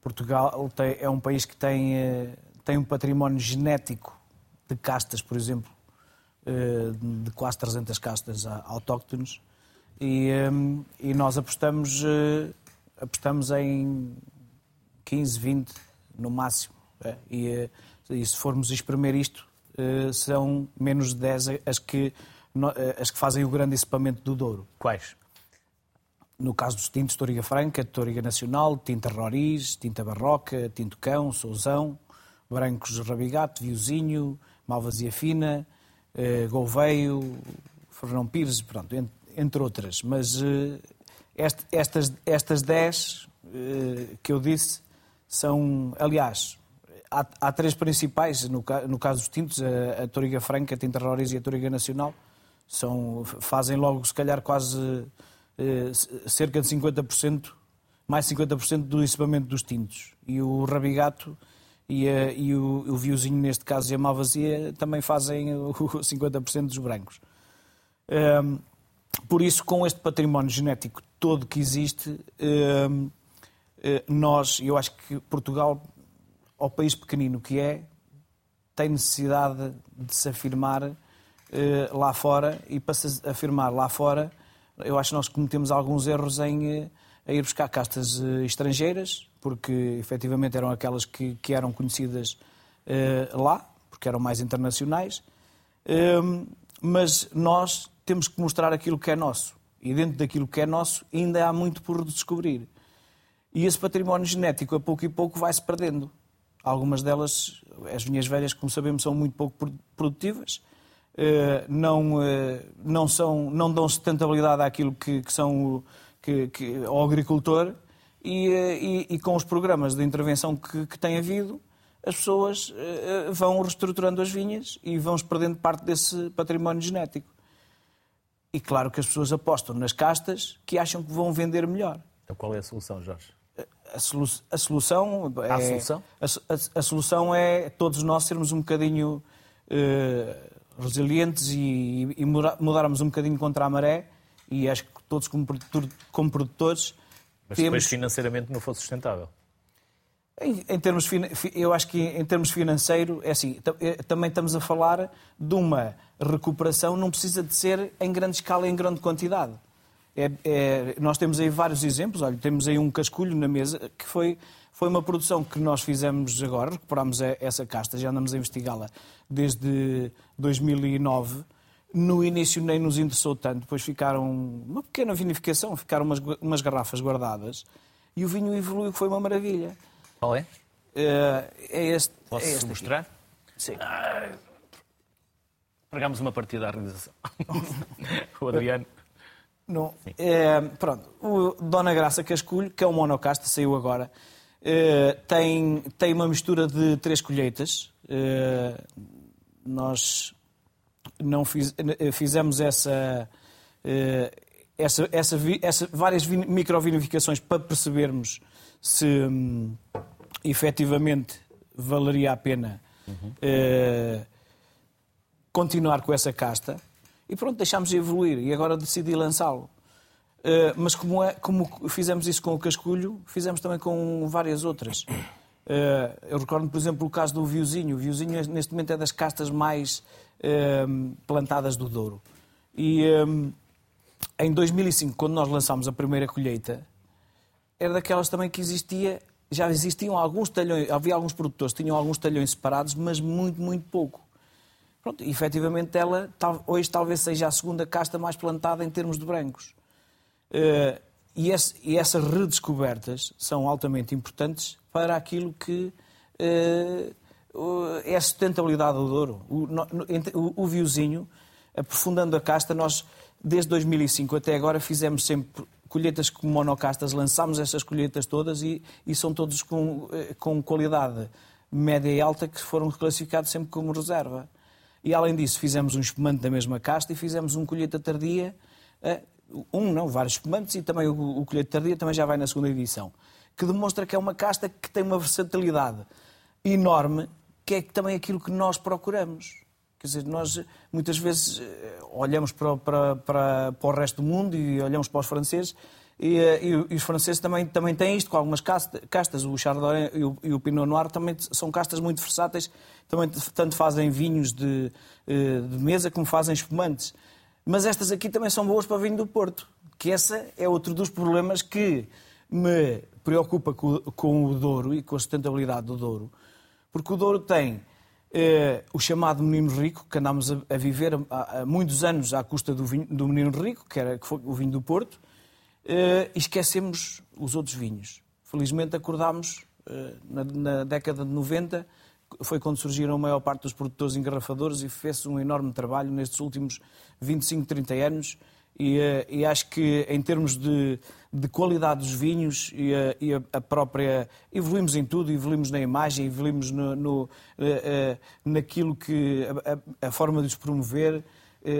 Portugal é um país que tem, eh, tem um património genético de castas, por exemplo, eh, de quase 300 castas autóctones, e, eh, e nós apostamos, eh, apostamos em 15, 20 no máximo. E, e se formos espremer isto, serão menos de 10 as que, as que fazem o grande equipamento do Douro. Quais? No caso dos tintos, Toriga Franca, Toriga Nacional, Tinta Roriz, Tinta Barroca, Tinto Cão, Souzão, Brancos Rabigato, Viozinho, Malvazia Fina, uh, Gouveio, Fernão Pires, pronto, entre, outras. Mas este, estas, estas dez uh, que eu disse são, aliás, há, há três principais, no, no, caso dos tintos, a, a Toriga Franca, a Tinta Roriz e a Toriga Nacional, são, fazem logo, se calhar, quase cerca de 50%, mais 50% do equipamento dos tintos. E o Rabigato e, uh, e o, o Viozinho, neste caso, e a Malvazia também fazem o 50% dos brancos. Um, ehm, por isso, com este património genético todo que existe, um, ehm, uh, eh, nós, eu acho que Portugal, ao país pequenino que é, tem necessidade de se afirmar uh, lá fora e para se afirmar lá fora, eu acho que nós cometemos alguns erros em uh, ir buscar castas estrangeiras, porque efetivamente eram aquelas que, que eram conhecidas uh, lá, porque eram mais internacionais, uh, mas nós temos que mostrar aquilo que é nosso. E dentro daquilo que é nosso ainda há muito por descobrir. E esse património genético, a pouco e pouco, vai-se perdendo. Algumas delas, as vinhas velhas, como sabemos, são muito pouco produtivas, uh, não, não, são, não dão sustentabilidade àquilo que, que são que, que, ao agricultor e, eh, e, e com os programas de intervenção que, que tem havido, as pessoas uh, vão reestruturando as vinhas e vão-se perdendo parte desse património genético. E claro que as pessoas apostam nas castas que acham que vão vender melhor. Então qual é a solução, Jorge? A, solu a solução é, a solução? A, a, solução é todos nós sermos um bocadinho uh, resilientes e, e, mudarmos um bocadinho contra a maré e acho que todos como, como produtores mas temos... depois financeiramente não fosse sustentável. Em, em, termos, eu acho que em termos financeiros, é assim, eh, também estamos a falar de uma recuperação, não precisa de ser em grande escala, em grande quantidade. É, é, nós temos aí vários exemplos, olha, temos aí um casculho na mesa, que foi, foi uma produção que nós fizemos agora, recuperámos essa casta, já andamos a investigá-la desde 2009, no início nem nos interessou tanto, depois ficaram uma pequena vinificação, ficaram umas, umas garrafas guardadas e o vinho evoluiu, que foi uma maravilha. Qual é? Uh, é este. Posso é este mostrar? Aqui. Sim. Ah, Pegamos uma partida à realização. o Adriano. Não. É, pronto, o Dona Graça Casculho, que é um monocasta, saiu agora, é, tem, tem uma mistura de três colheitas. É, nós não fiz, eh, fizemos essa, eh, essa, essa, essa várias microvinificações para percebermos se hum, efetivamente valeria a pena uhum. uh, continuar com essa casta. E pronto, deixámos de evoluir e agora decidi lançá-lo. Uh, mas como, é, como fizemos isso com o casculho, fizemos também com várias outras. Uh, eu recordo, por exemplo, o caso do Viozinho. O Viozinho, neste momento, é das castas mais Ehm, plantadas do Douro. E ehm, em 2005, quando nós lançámos a primeira colheita, era daquelas também que existia já existiam alguns talhões, havia alguns produtores que tinham alguns talhões separados, mas muito, muito pouco. Pronto, e, efetivamente ela hoje talvez seja a segunda casta mais plantada em termos de brancos. Uh, e, esse, e, essas redescobertas são altamente importantes para aquilo que uh, é a sustentabilidade do Douro. O, o, o viozinho, aprofundando a casta, nós desde 2005 até agora fizemos sempre colheitas com monocastas, lançámos essas colheitas todas e, e são todos com, eh, com qualidade média e alta que foram classificados sempre como reserva. E além disso, fizemos um espumante da mesma casta e fizemos um colheita tardia, eh, um não, vários espumantes e também o, o colheita tardia também já vai na segunda edição, que demonstra que é uma casta que tem uma versatilidade enorme, que é também aquilo que nós procuramos. Quer dizer, nós muitas vezes eh, olhamos para, para, para, para o resto do mundo e olhamos para os franceses e, eh, e, e, os franceses também, também têm isto com algumas castas. O Chardonnay e o, e o, Pinot Noir também são castas muito versáteis, também tanto fazem vinhos de, eh, de mesa como fazem espumantes. Mas estas aqui também são boas para vinho do Porto, que essa é outro dos problemas que me preocupa com, com o Douro e com a sustentabilidade do Douro, porque o Douro tem eh, o chamado menino rico, que andámos a, a viver há, há, muitos anos à custa do, vinho, do menino rico, que, era, que foi o vinho do Porto, eh, e esquecemos os outros vinhos. Felizmente acordámos eh, na, na, década de 90, foi quando surgiram a maior parte dos produtores engarrafadores e fez-se um enorme trabalho nestes últimos 25, 30 anos e, eh, e, acho que em termos de, de qualidade dos vinhos e, a, e a, própria. evoluímos em tudo, evoluímos na imagem, evoluímos no, no, uh, naquilo que. A, a, forma de os promover.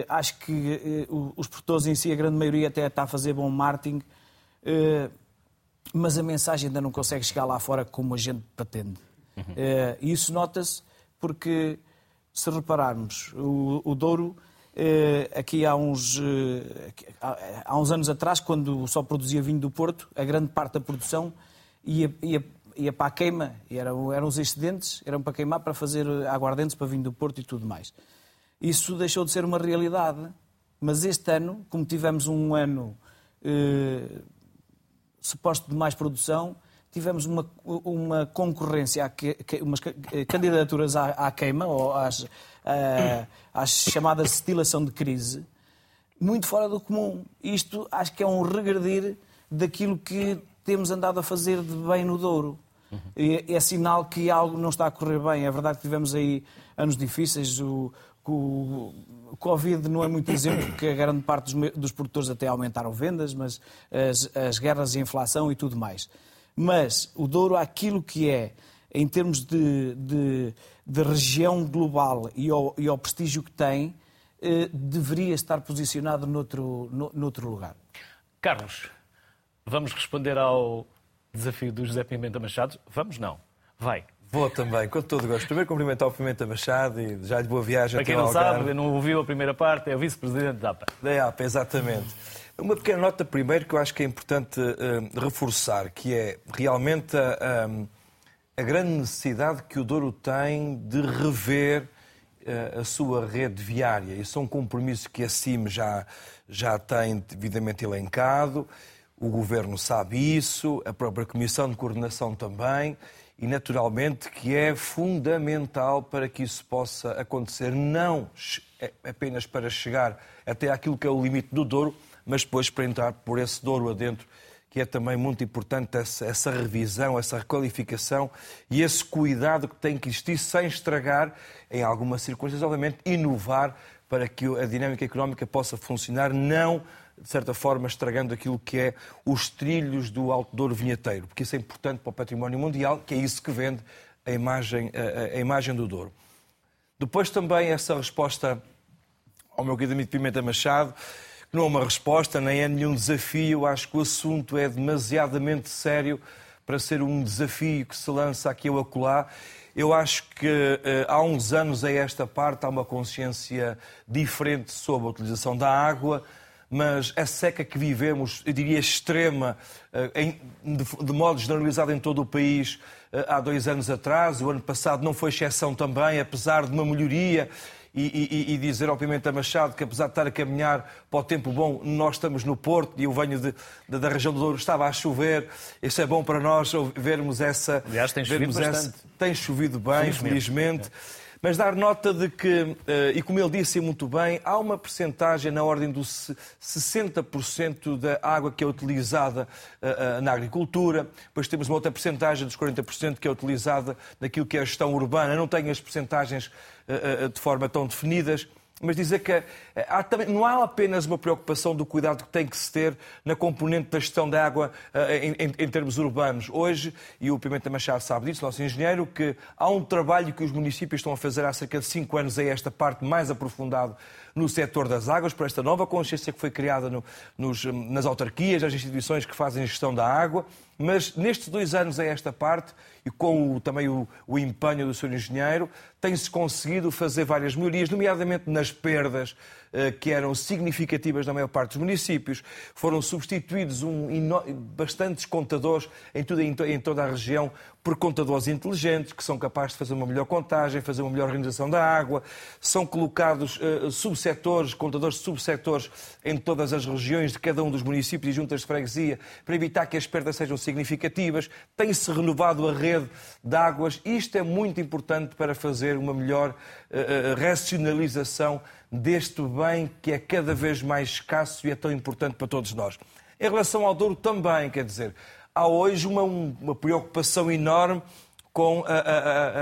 Acho que os produtores em si, a grande maioria, até está a fazer bom marketing, mas a mensagem ainda não consegue chegar lá fora como a gente pretende. Uhum. E isso nota-se porque, se repararmos, o, o Douro eh, aqui há uns, eh, há uns anos atrás, quando só produzia vinho do Porto, a grande parte da produção ia, ia, ia para a queima, eram, eram os excedentes, eram para queimar, para fazer aguardentes para vinho do Porto e tudo mais. Isso deixou de ser uma realidade, mas este ano, como tivemos um ano eh, suposto de mais produção, tivemos uma, uma concorrência, umas candidaturas à, à queima, ou às, à, à chamada destilação de crise, muito fora do comum. Isto acho que é um regredir daquilo que temos andado a fazer de bem no Douro. É, é sinal que algo não está a correr bem. É verdade que tivemos aí anos difíceis. O, o, o Covid não é muito exemplo, porque a grande parte dos, dos produtores até aumentaram vendas, mas as, as guerras e inflação e tudo mais. Mas o Douro, aquilo que é, em termos de, de, de região global e ao, e ao, prestígio que tem, eh, deveria estar posicionado noutro, no, noutro lugar. Carlos, vamos responder ao desafio do José Pimenta Machado? Vamos, não. Vai. Vou também, com todo gosto. Primeiro cumprimentar o Pimenta Machado e já de boa viagem Para quem não sabe, não ouviu a primeira parte, é o vice-presidente da APA. Da APA, exatamente. Uma pequena nota primeiro que eu acho que é importante uh, reforçar, que é realmente a, a, a, grande necessidade que o Douro tem de rever uh, a sua rede viária. Isso é um compromisso que a CIM já, já tem devidamente elencado, o Governo sabe isso, a própria Comissão de Coordenação também, e naturalmente que é fundamental para que isso possa acontecer, não apenas para chegar até aquilo que é o limite do Douro, mas depois para entrar por esse Douro adentro, que é também muito importante essa, essa revisão, essa requalificação e esse cuidado que tem que existir sem estragar, em algumas circunstâncias, obviamente, inovar para que a dinâmica económica possa funcionar, não de certa forma, estragando aquilo que é os trilhos do Alto Douro vinheteiro, porque isso é importante para o património mundial, que é isso que vende a imagem, a, a imagem do Douro. Depois também essa resposta ao meu querido amigo Pimenta Machado, não é uma resposta, nem é nenhum desafio. Acho que o assunto é demasiadamente sério para ser um desafio que se lança aqui ou acolá. Eu acho que eh, há uns anos a esta parte há uma consciência diferente sobre a utilização da água, mas a seca que vivemos, eu diria extrema, eh, de, modo generalizado em todo o país, eh, há dois anos atrás, o ano passado não foi exceção também, apesar de uma melhoria e, e, e, dizer ao Pimenta Machado que, apesar de estar a caminhar para o tempo bom, nós estamos no Porto e eu venho de, de, da região do Douro, estava a chover. Isso é bom para nós vermos essa. Aliás, tem chovido bastante. Essa, tem chovido bem, felizmente. felizmente. É. Mas dar nota de que, eh, e como ele disse muito bem, há uma percentagem na ordem dos 60% da água que é utilizada eh, eh, na agricultura, depois temos uma outra percentagem dos 40% que é utilizada naquilo que é a gestão urbana. Não tenho as percentagens de forma tão definidas, mas dizer que eh, há não há apenas uma preocupação do cuidado que tem que se ter na componente da gestão da água eh, em, em, termos urbanos. Hoje, e o Pimenta Machado sabe disso, nosso engenheiro, que há um trabalho que os municípios estão a fazer há cerca de cinco anos a esta parte mais aprofundado no setor das águas, por esta nova consciência que foi criada no, nos, nas autarquias, nas instituições que fazem gestão da água. Mas nestes dois anos a esta parte, e com o, também o, o empenho do Sr. Engenheiro, tem-se conseguido fazer várias melhorias, nomeadamente nas perdas eh, que eram significativas na maior parte dos municípios. Foram substituídos um, bastantes contadores em, tudo, em, toda a região por contadores inteligentes que são capazes de fazer uma melhor contagem, fazer uma melhor organização da água. São colocados uh, subsetores, contadores de subsetores em todas as regiões de cada um dos municípios e juntas de freguesia para evitar que as perdas sejam significativas. Tem-se renovado a rede de águas. Isto é muito importante para fazer uma melhor uh, racionalização deste bem que é cada vez mais escasso e é tão importante para todos nós. Em relação ao Douro também, quer dizer, há hoje uma, uma preocupação enorme com a, a,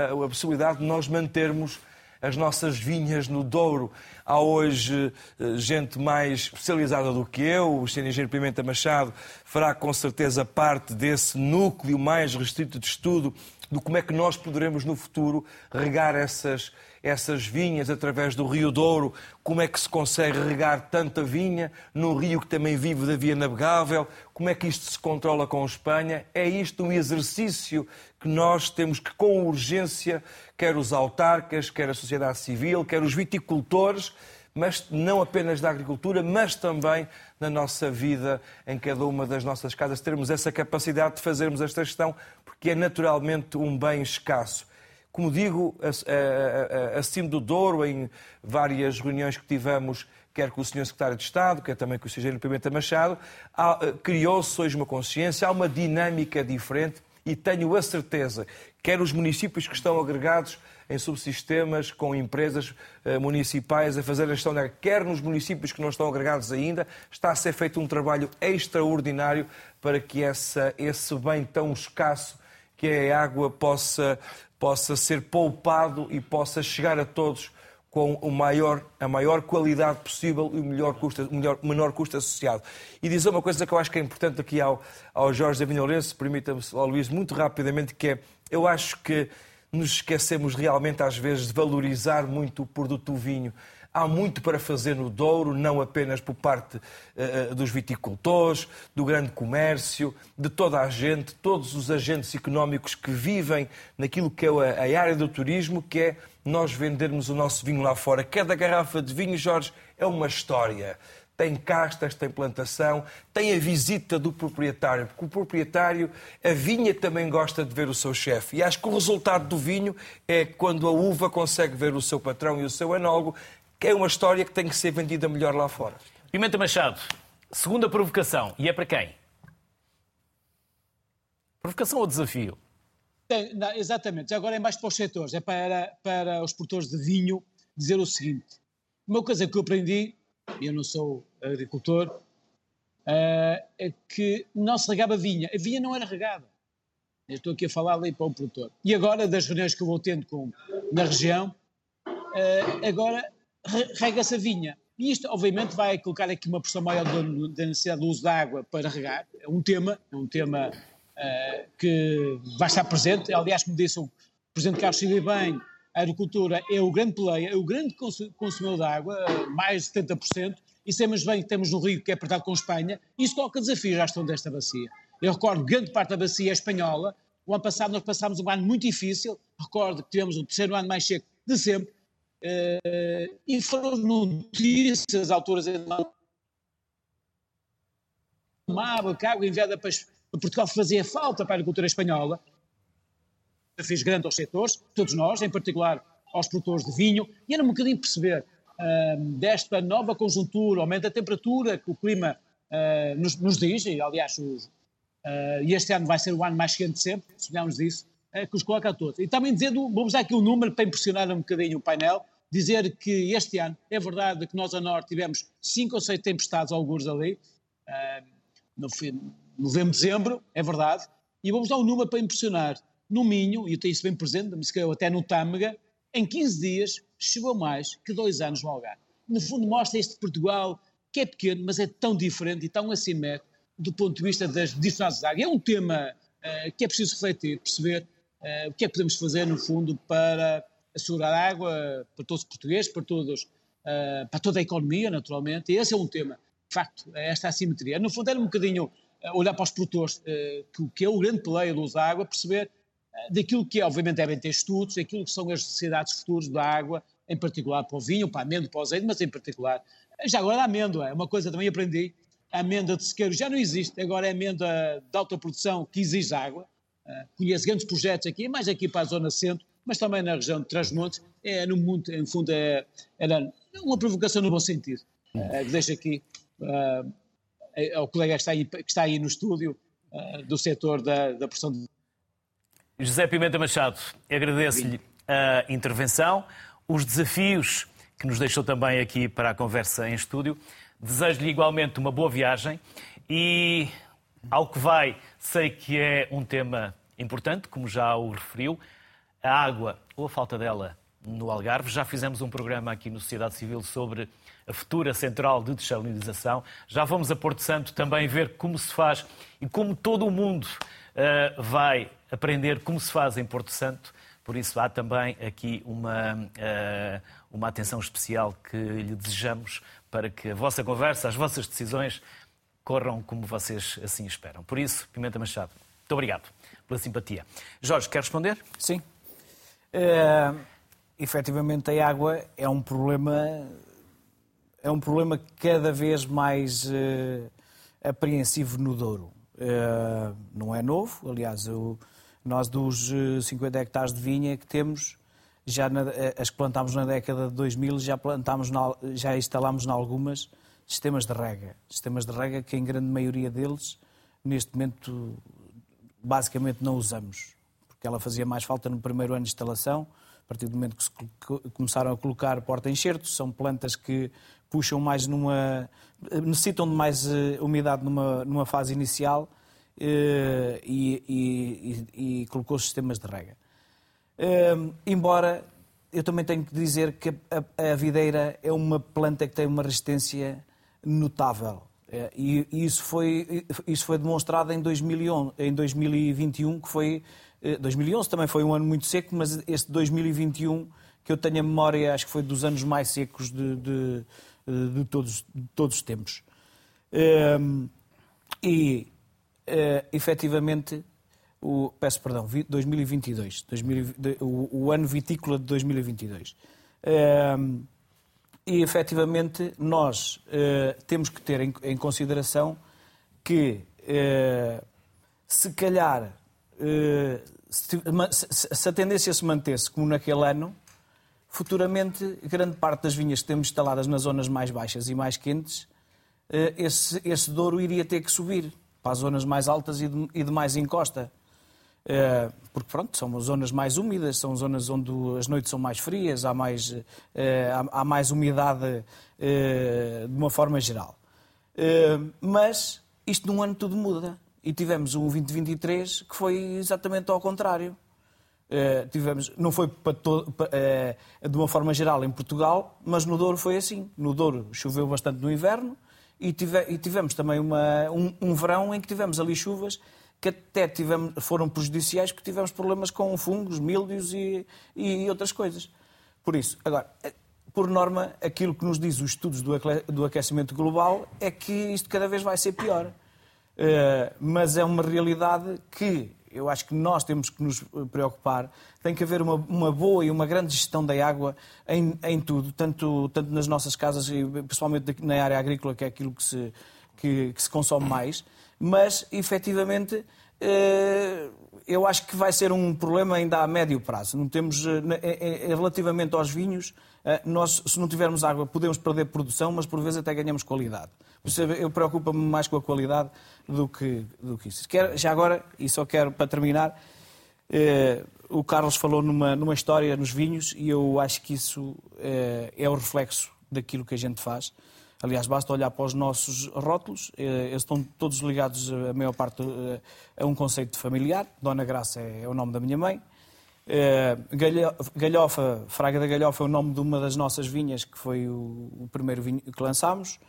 a, a, possibilidade de nós mantermos as nossas vinhas no Douro. Há hoje eh, gente mais especializada do que eu, o Sr. Engenheiro Pimenta Machado fará com certeza parte desse núcleo mais restrito de estudo de como é que nós poderemos no futuro regar essas, essas vinhas através do Rio Douro, como é que se consegue regar tanta vinha no rio que também vive da via navegável, como é que isto se controla com a Espanha. É isto um exercício que nós temos que, com urgência, quer os autarcas, quer a sociedade civil, quer os viticultores, mas não apenas da agricultura, mas também na nossa vida, em cada uma das nossas casas, termos essa capacidade de fazermos esta gestão, porque é naturalmente um bem escasso. Como digo, acima do Douro, em várias reuniões que tivemos, quer com o Sr. Secretário de Estado, quer também com o Sr. Pimenta Machado, criou-se hoje uma consciência, há uma dinâmica diferente e tenho a certeza, quer os municípios que estão agregados em subsistemas com empresas eh, municipais a fazer a gestão da quer nos municípios que não estão agregados ainda, está a ser feito um trabalho extraordinário para que essa, esse bem tão escasso que é a água possa, possa ser poupado e possa chegar a todos com o maior, a maior qualidade possível e o melhor custo, o melhor, menor custo associado. E dizer uma coisa que eu acho que é importante aqui ao, ao Jorge Avinholense, permita-me, ao Luís, muito rapidamente, que é, eu acho que nos esquecemos realmente às vezes de valorizar muito o produto do vinho. Há muito para fazer no Douro, não apenas por parte uh, dos viticultores, do grande comércio, de toda a gente, todos os agentes económicos que vivem naquilo que é a, a área do turismo, que é nós vendermos o nosso vinho lá fora. Cada garrafa de vinho, Jorge, é uma história tem castas, tem plantação, tem a visita do proprietário, porque o proprietário, a vinha também gosta de ver o seu chefe. E acho que o resultado do vinho é quando a uva consegue ver o seu patrão e o seu enólogo, que é uma história que tem que ser vendida melhor lá fora. Pimenta Machado, segunda provocação, e é para quem? Provocação ou desafio? Não, exatamente, agora é mais para os setores, é para, para os produtores de vinho dizer o seguinte: uma coisa que eu aprendi eu não sou agricultor, uh, é que não se regava vinha. A vinha não era regada. Eu estou aqui a falar ali para um produtor. E agora, das reuniões que eu vou tendo com, na região, uh, agora rega-se a vinha. E isto, obviamente, vai colocar aqui uma pressão maior da necessidade do uso da água para regar. É um tema, é um tema uh, que vai estar presente. Aliás, como disse o Presidente Carlos Silva bem, a agricultura é o grande player, é o grande consumidor de água, mais de 70%, e sabemos bem que temos um rio que é apertado com Espanha, e isso coloca desafios à gestão desta bacia. Eu recordo que grande parte da bacia é espanhola, o ano passado nós passámos um ano muito difícil, recordo que tivemos o terceiro ano mais seco de sempre, uh, e foram notícias uma água, que a água enviada para Portugal fazia falta para a agricultura espanhola, desafios grandes aos setores, todos nós, em particular aos produtores de vinho, e era um bocadinho perceber uh, desta nova conjuntura, aumento da temperatura que o clima uh, nos, nos, diz, e aliás, os, uh, este ano vai ser o ano mais quente de sempre, sonhamos disso, que os coloca a todos. E também dizendo, vamos dar aqui um número para impressionar um bocadinho o painel, dizer que este ano, é verdade que nós a Norte tivemos cinco ou seis tempestades alguns ali, no novembro, dezembro, é verdade, e vamos dar um número para impressionar. No Minho, e eu tenho isso bem presente, até no Tâmega, em 15 dias chegou mais que dois anos no Algarve. No fundo, mostra este Portugal que é pequeno, mas é tão diferente e tão assimétrico do ponto de vista das dificuldades de água. É um tema uh, que é preciso refletir, perceber o que é que podemos fazer, no fundo, para assegurar água para todos os portugueses, para, todos, uh, para toda a economia, naturalmente. E esse é um tema, de facto, é esta assimetria. No fundo, era um bocadinho olhar para os produtores, que, é o grande player do uso da água, perceber daquilo que é, obviamente devem ter estudos, daquilo que são as necessidades futuras da água, em particular para o vinho, para a amêndoa, para o azeite, mas em particular, já agora a amêndoa, é uma coisa também aprendi, a amêndoa de sequeiro já não existe, agora é a amêndoa de alta produção que exige água, conheço grandes projetos aqui, mais aqui para a zona centro, mas também na região de Trás-Montes, é no mundo, em fundo, é, era uma provocação no bom sentido, uh, que deixo aqui uh, ao colega que está aí, que está aí no estúdio, do setor da, da produção de José Pimenta Machado, agradeço-lhe a intervenção, os desafios que nos deixou também aqui para a conversa em estúdio. Desejo-lhe igualmente uma boa viagem e, ao que vai, sei que é um tema importante, como já o referiu, a água ou a falta dela no Algarve. Já fizemos um programa aqui no Sociedade Civil sobre a futura central de desalinização. Já vamos a Porto Santo também ver como se faz e como todo o mundo uh, vai aprender como se faz em Porto Santo. Por isso há também aqui uma, uh, uma atenção especial que lhe desejamos para que a vossa conversa, as vossas decisões corram como vocês assim esperam. Por isso, Pimenta Machado, muito obrigado pela simpatia. Jorge, quer responder? Sim. Uh, efetivamente, a água é um problema é um problema cada vez mais uh, apreensivo no Douro. Uh, não é novo, aliás, eu, nós dos 50 hectares de vinha que temos, já na, as que plantámos na década de 2000, já, plantámos na, já instalámos em algumas sistemas de rega. Sistemas de rega que, em grande maioria deles, neste momento, basicamente não usamos. Porque ela fazia mais falta no primeiro ano de instalação, a partir do momento que se começaram a colocar porta-enxertos, são plantas que puxam mais numa. necessitam de mais eh, umidade numa, numa fase inicial eh, e, e, e colocou sistemas de rega. Uh, embora eu também tenho que dizer que a, a, videira é uma planta que tem uma resistência notável. Uh, e, isso, foi, isso foi demonstrado em, 2011, em 2021, que foi. Uh, 2011 também foi um ano muito seco, mas este 2021, que eu tenho a memória, acho que foi dos anos mais secos de, de, de todos, de todos os tempos. e, efetivamente, o, peço perdão, 2022, 2000, o, o, ano vitícola de 2022. Uh, e efetivamente nós uh, temos que ter em, em consideração que uh, se calhar eh, se, se, a tendência se mantesse como naquele ano, futuramente grande parte das vinhas que temos instaladas nas zonas mais baixas e mais quentes, esse, esse Douro iria ter que subir para as zonas mais altas e de, e de mais encosta. Eh, porque pronto, são zonas mais úmidas, são zonas onde as noites são mais frias, há mais, eh, há mais umidade eh, de uma forma geral. Mas isto num ano tudo muda. E tivemos um 2023 que foi exatamente ao contrário. Tivemos, não foi para de uma forma geral em Portugal, mas no Douro foi assim. No Douro choveu bastante no inverno e, e tivemos também uma, um, um, verão em que tivemos ali chuvas que até tivemos, foram prejudiciais porque tivemos problemas com fungos, míldios e, e outras coisas. Por isso, agora, eh, por norma, aquilo que nos diz os estudos do aquecimento global é que isto cada vez vai ser pior. Uh, mas é uma realidade que eu acho que nós temos que nos preocupar. Tem que haver uma, uma boa e uma grande gestão da água em, em tudo, tanto, tanto nas nossas casas e principalmente na área agrícola, que é aquilo que se, que, que se consome mais mas efetivamente eh, eu acho que vai ser um problema ainda a médio prazo. Não temos, relativamente aos vinhos, nós, se não tivermos água, podemos perder produção, mas por vezes até ganhamos qualidade. Eu preocupo-me mais com a qualidade do que, do que isso. Quero, já agora, e só quero para terminar, eh, o Carlos falou numa, numa história nos vinhos e eu acho que isso eh, é o reflexo daquilo que a gente faz. Aliás, basta olhar para os nossos rótulos, eh, eles estão todos ligados, a maior parte, eh, a um conceito familiar. Dona Graça é, o nome da minha mãe. Eh, Galhofa, Fraga da Galhofa é o nome de uma das nossas vinhas, que foi o, primeiro vinho que lançámos.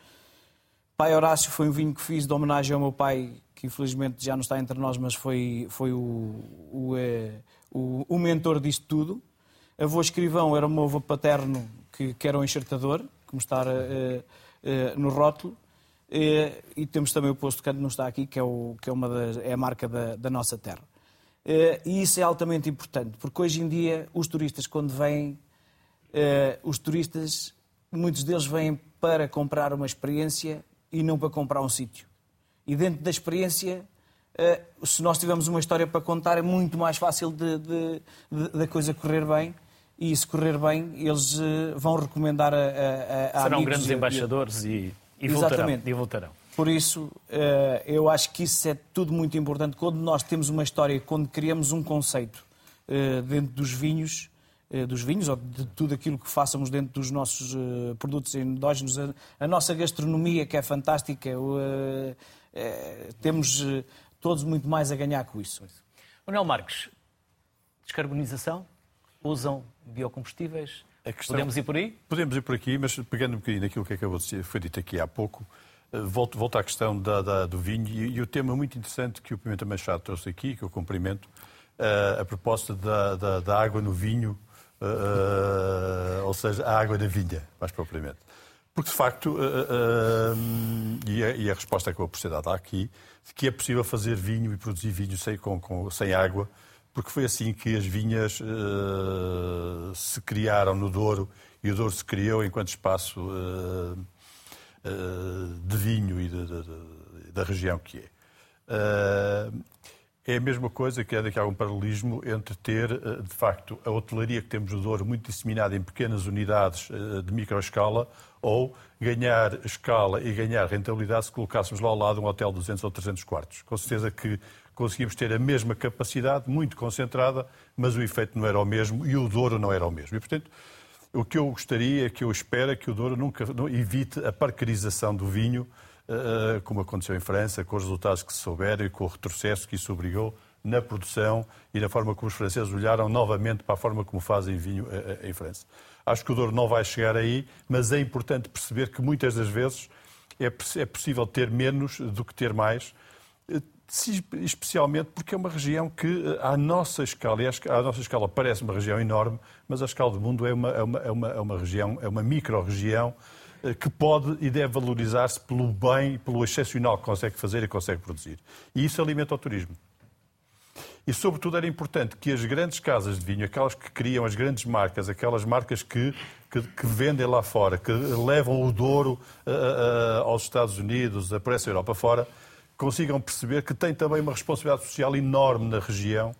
Pai Horácio foi um vinho que fiz de homenagem ao meu pai, que infelizmente já não está entre nós, mas foi, foi o, o, o, o mentor disto tudo. Avô escrivão era o meu avô paterno, que, que era um enxertador, como está uh, uh, no rótulo. Uh, e temos também o posto que não está aqui, que é, o, que é, uma das, é a marca da, da nossa terra. e isso é altamente importante, porque hoje em dia os turistas, quando vêm, os turistas, muitos deles vêm para comprar uma experiência e não para comprar um sítio. E dentro da experiência, eh, se nós tivermos uma história para contar, é muito mais fácil da coisa correr bem. E se correr bem, eles eh, vão recomendar a, a, a Serão grandes embaixadores e, e, voltarão, e voltarão. Por isso, eh, eu acho que isso é tudo muito importante. Quando nós temos uma história, quando criamos um conceito dentro dos vinhos, eh, dos vinhos ou de tudo aquilo que façamos dentro dos nossos produtos endógenos, a, a, nossa gastronomia que é fantástica, temos todos muito mais a ganhar com isso. Manuel Marques, descarbonização, usam biocombustíveis, questão, podemos ir por aí? Podemos ir por aqui, mas pegando um bocadinho naquilo que acabou de ser, foi dito aqui há pouco, volto, volto à questão da, da, do vinho e, e, o tema muito interessante que o Pimenta Machado trouxe aqui, que eu cumprimento, a proposta da, da, da água no vinho uh, ou seja, a água da vinha, mais propriamente. Porque, de facto, uh, uh, e, a, e, a, resposta que eu por ser dada aqui, de que é possível fazer vinho e produzir vinho sem, com, com, sem água, porque foi assim que as vinhas se criaram no Douro e o Douro se criou enquanto espaço de vinho e de, de, de, da região que é é a mesma coisa que é daqui a algum paralelismo entre ter, de facto, a hotelaria que temos no Douro muito disseminada em pequenas unidades de microescala ou ganhar escala e ganhar rentabilidade se colocássemos lá ao lado um hotel de 200 ou 300 quartos. Com certeza que conseguimos ter a mesma capacidade, muito concentrada, mas o efeito não era o mesmo e o Douro não era o mesmo. E, portanto, o que eu gostaria, que eu espero, é que o Douro nunca evite a parcerização do vinho, eh, como aconteceu em França, com os resultados que se souberam e com o retrocesso que isso obrigou na produção e na forma como os franceses olharam novamente para a forma como fazem vinho eh, eh, em França. Acho que o Douro não vai chegar aí, mas é importante perceber que muitas das vezes é, é possível ter menos do que ter mais, especialmente porque é uma região que, à nossa escala, e à nossa escala parece uma região enorme, mas a escala do mundo é uma, é uma, é uma, é uma região, é uma micro-região eh, que pode e deve valorizar-se pelo bem e pelo excepcional que consegue fazer e consegue produzir. E isso alimenta o turismo. E, sobretudo, era importante que as grandes casas de vinho, aquelas que criam as grandes marcas, aquelas marcas que, que, que vendem lá fora, que levam o Douro uh, aos Estados Unidos, a essa Europa fora, consigam perceber que têm também uma responsabilidade social enorme na região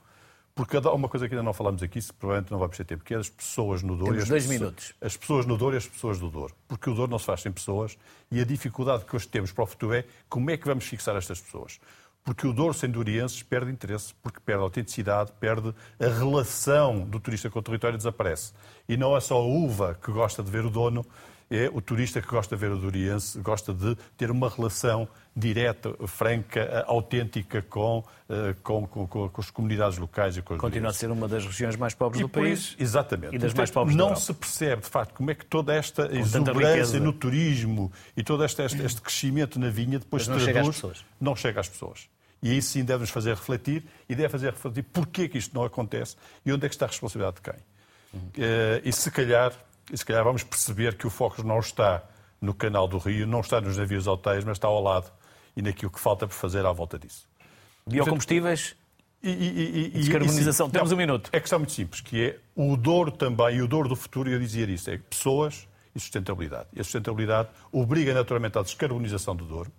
porque há uma coisa que ainda não falamos aqui, se provavelmente não vamos ter tempo, que é as pessoas no Douro. Temos dois pessoas, minutos. As pessoas no Douro e as pessoas do Douro. Porque o Douro não se faz sem pessoas e a dificuldade que hoje temos para o futuro é como é que vamos fixar estas pessoas. Porque o Douro sem dourienses perde interesse, porque perde autenticidade, perde a relação do turista com o território desaparece. E não é só a uva que gosta de ver o dono, é o turista que gosta de ver o Doriense, gosta de ter uma relação direta, franca, autêntica com, eh, com, com, com as comunidades locais e com os Continua a ser uma das regiões mais pobres e do país. Isso, exatamente. E das mais pobres Não se percebe, de facto, como é que toda esta exuberância no turismo e todo este, este, este crescimento na vinha depois não traduz, chega às pessoas. Não chega às pessoas. E isso sim deve nos fazer refletir e deve fazer refletir porquê que isto não acontece e onde é que está a responsabilidade de quem. Uhum. E se calhar e se calhar vamos perceber que o foco não está no canal do Rio, não está nos navios hotéis, mas está ao lado e naquilo que falta por fazer à volta disso. Biocombustíveis e, e, e, descarbonização. Temos um minuto. É questão muito simples, que é o Douro também, e o Douro do futuro, eu dizia isso, é pessoas e sustentabilidade. E a sustentabilidade obriga naturalmente à descarbonização do Douro,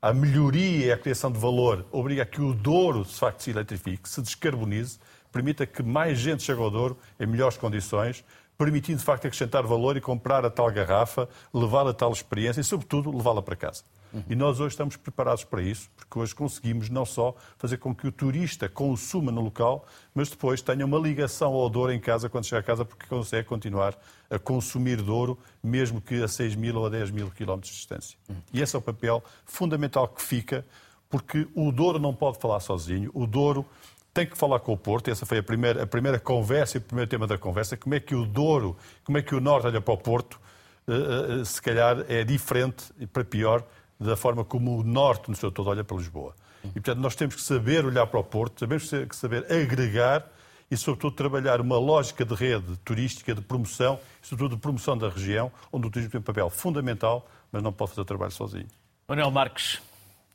à melhoria e à criação de valor, obriga a que o Douro, de facto, se eletrifique, se descarbonize, permita que mais gente chegue ao Douro em melhores condições, permitindo, de facto, acrescentar valor e comprar a tal garrafa, levar a tal experiência e, sobretudo, levá-la para casa. Uhum. E nós hoje estamos preparados para isso, porque hoje conseguimos não só fazer com que o turista consuma no local, mas depois tenha uma ligação ao Douro em casa quando chega a casa, porque consegue continuar a consumir Douro, mesmo que a 6 mil ou a 10 mil quilómetros de distância. Uhum. E esse é o papel fundamental que fica, porque o Douro não pode falar sozinho, o Douro tem que falar com o Porto, essa foi a primeira, a primeira conversa e o primeiro tema da conversa, como é que o Douro, como é que o Norte olha para o Porto, uh, uh, se calhar é diferente, para pior, da forma como o Norte, no seu todo, olha para Lisboa. E, portanto, nós temos que saber olhar para o Porto, temos que saber agregar e, sobretudo, trabalhar uma lógica de rede turística, de promoção, sobretudo, de promoção da região, onde o turismo tem um papel fundamental, mas não pode fazer o trabalho sozinho. Manuel Marques,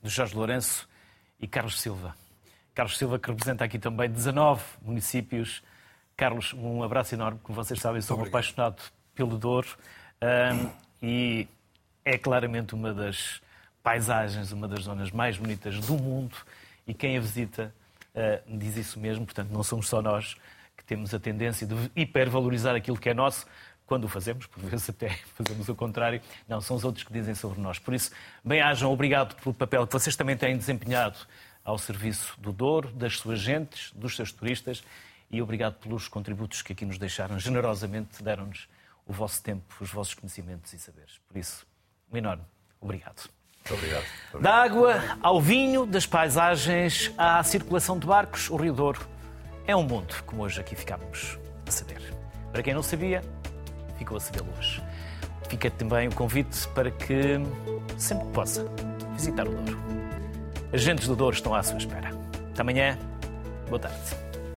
do Jorge Lourenço e Carlos Silva. Carlos Silva, que representa aqui também 19 municípios. Carlos, um abraço enorme. Como vocês sabem, sou um apaixonado pelo Douro um, e é claramente uma das paisagens, uma das zonas mais bonitas do mundo e quem a visita uh, diz isso mesmo. Portanto, não somos só nós que temos a tendência de hipervalorizar aquilo que é nosso, quando o fazemos, por vezes até fazemos o contrário. Não, são os outros que dizem sobre nós. Por isso, bem-ajam, obrigado pelo papel que vocês também têm desempenhado ao serviço do Douro, das suas gentes, dos seus turistas e obrigado pelos contributos que aqui nos deixaram. Generosamente deram-nos o vosso tempo, os vossos conhecimentos e saberes. Por isso, um enorme obrigado. Muito obrigado. Muito obrigado. Da água ao vinho, das paisagens à circulação de barcos, o Rio Douro é um mundo, como hoje aqui ficámos a saber. Para quem não sabia, ficou a saber hoje. Fica também o convite para que sempre possa visitar o Douro. Agentes do Douro estão à sua espera. Até amanhã. Boa tarde.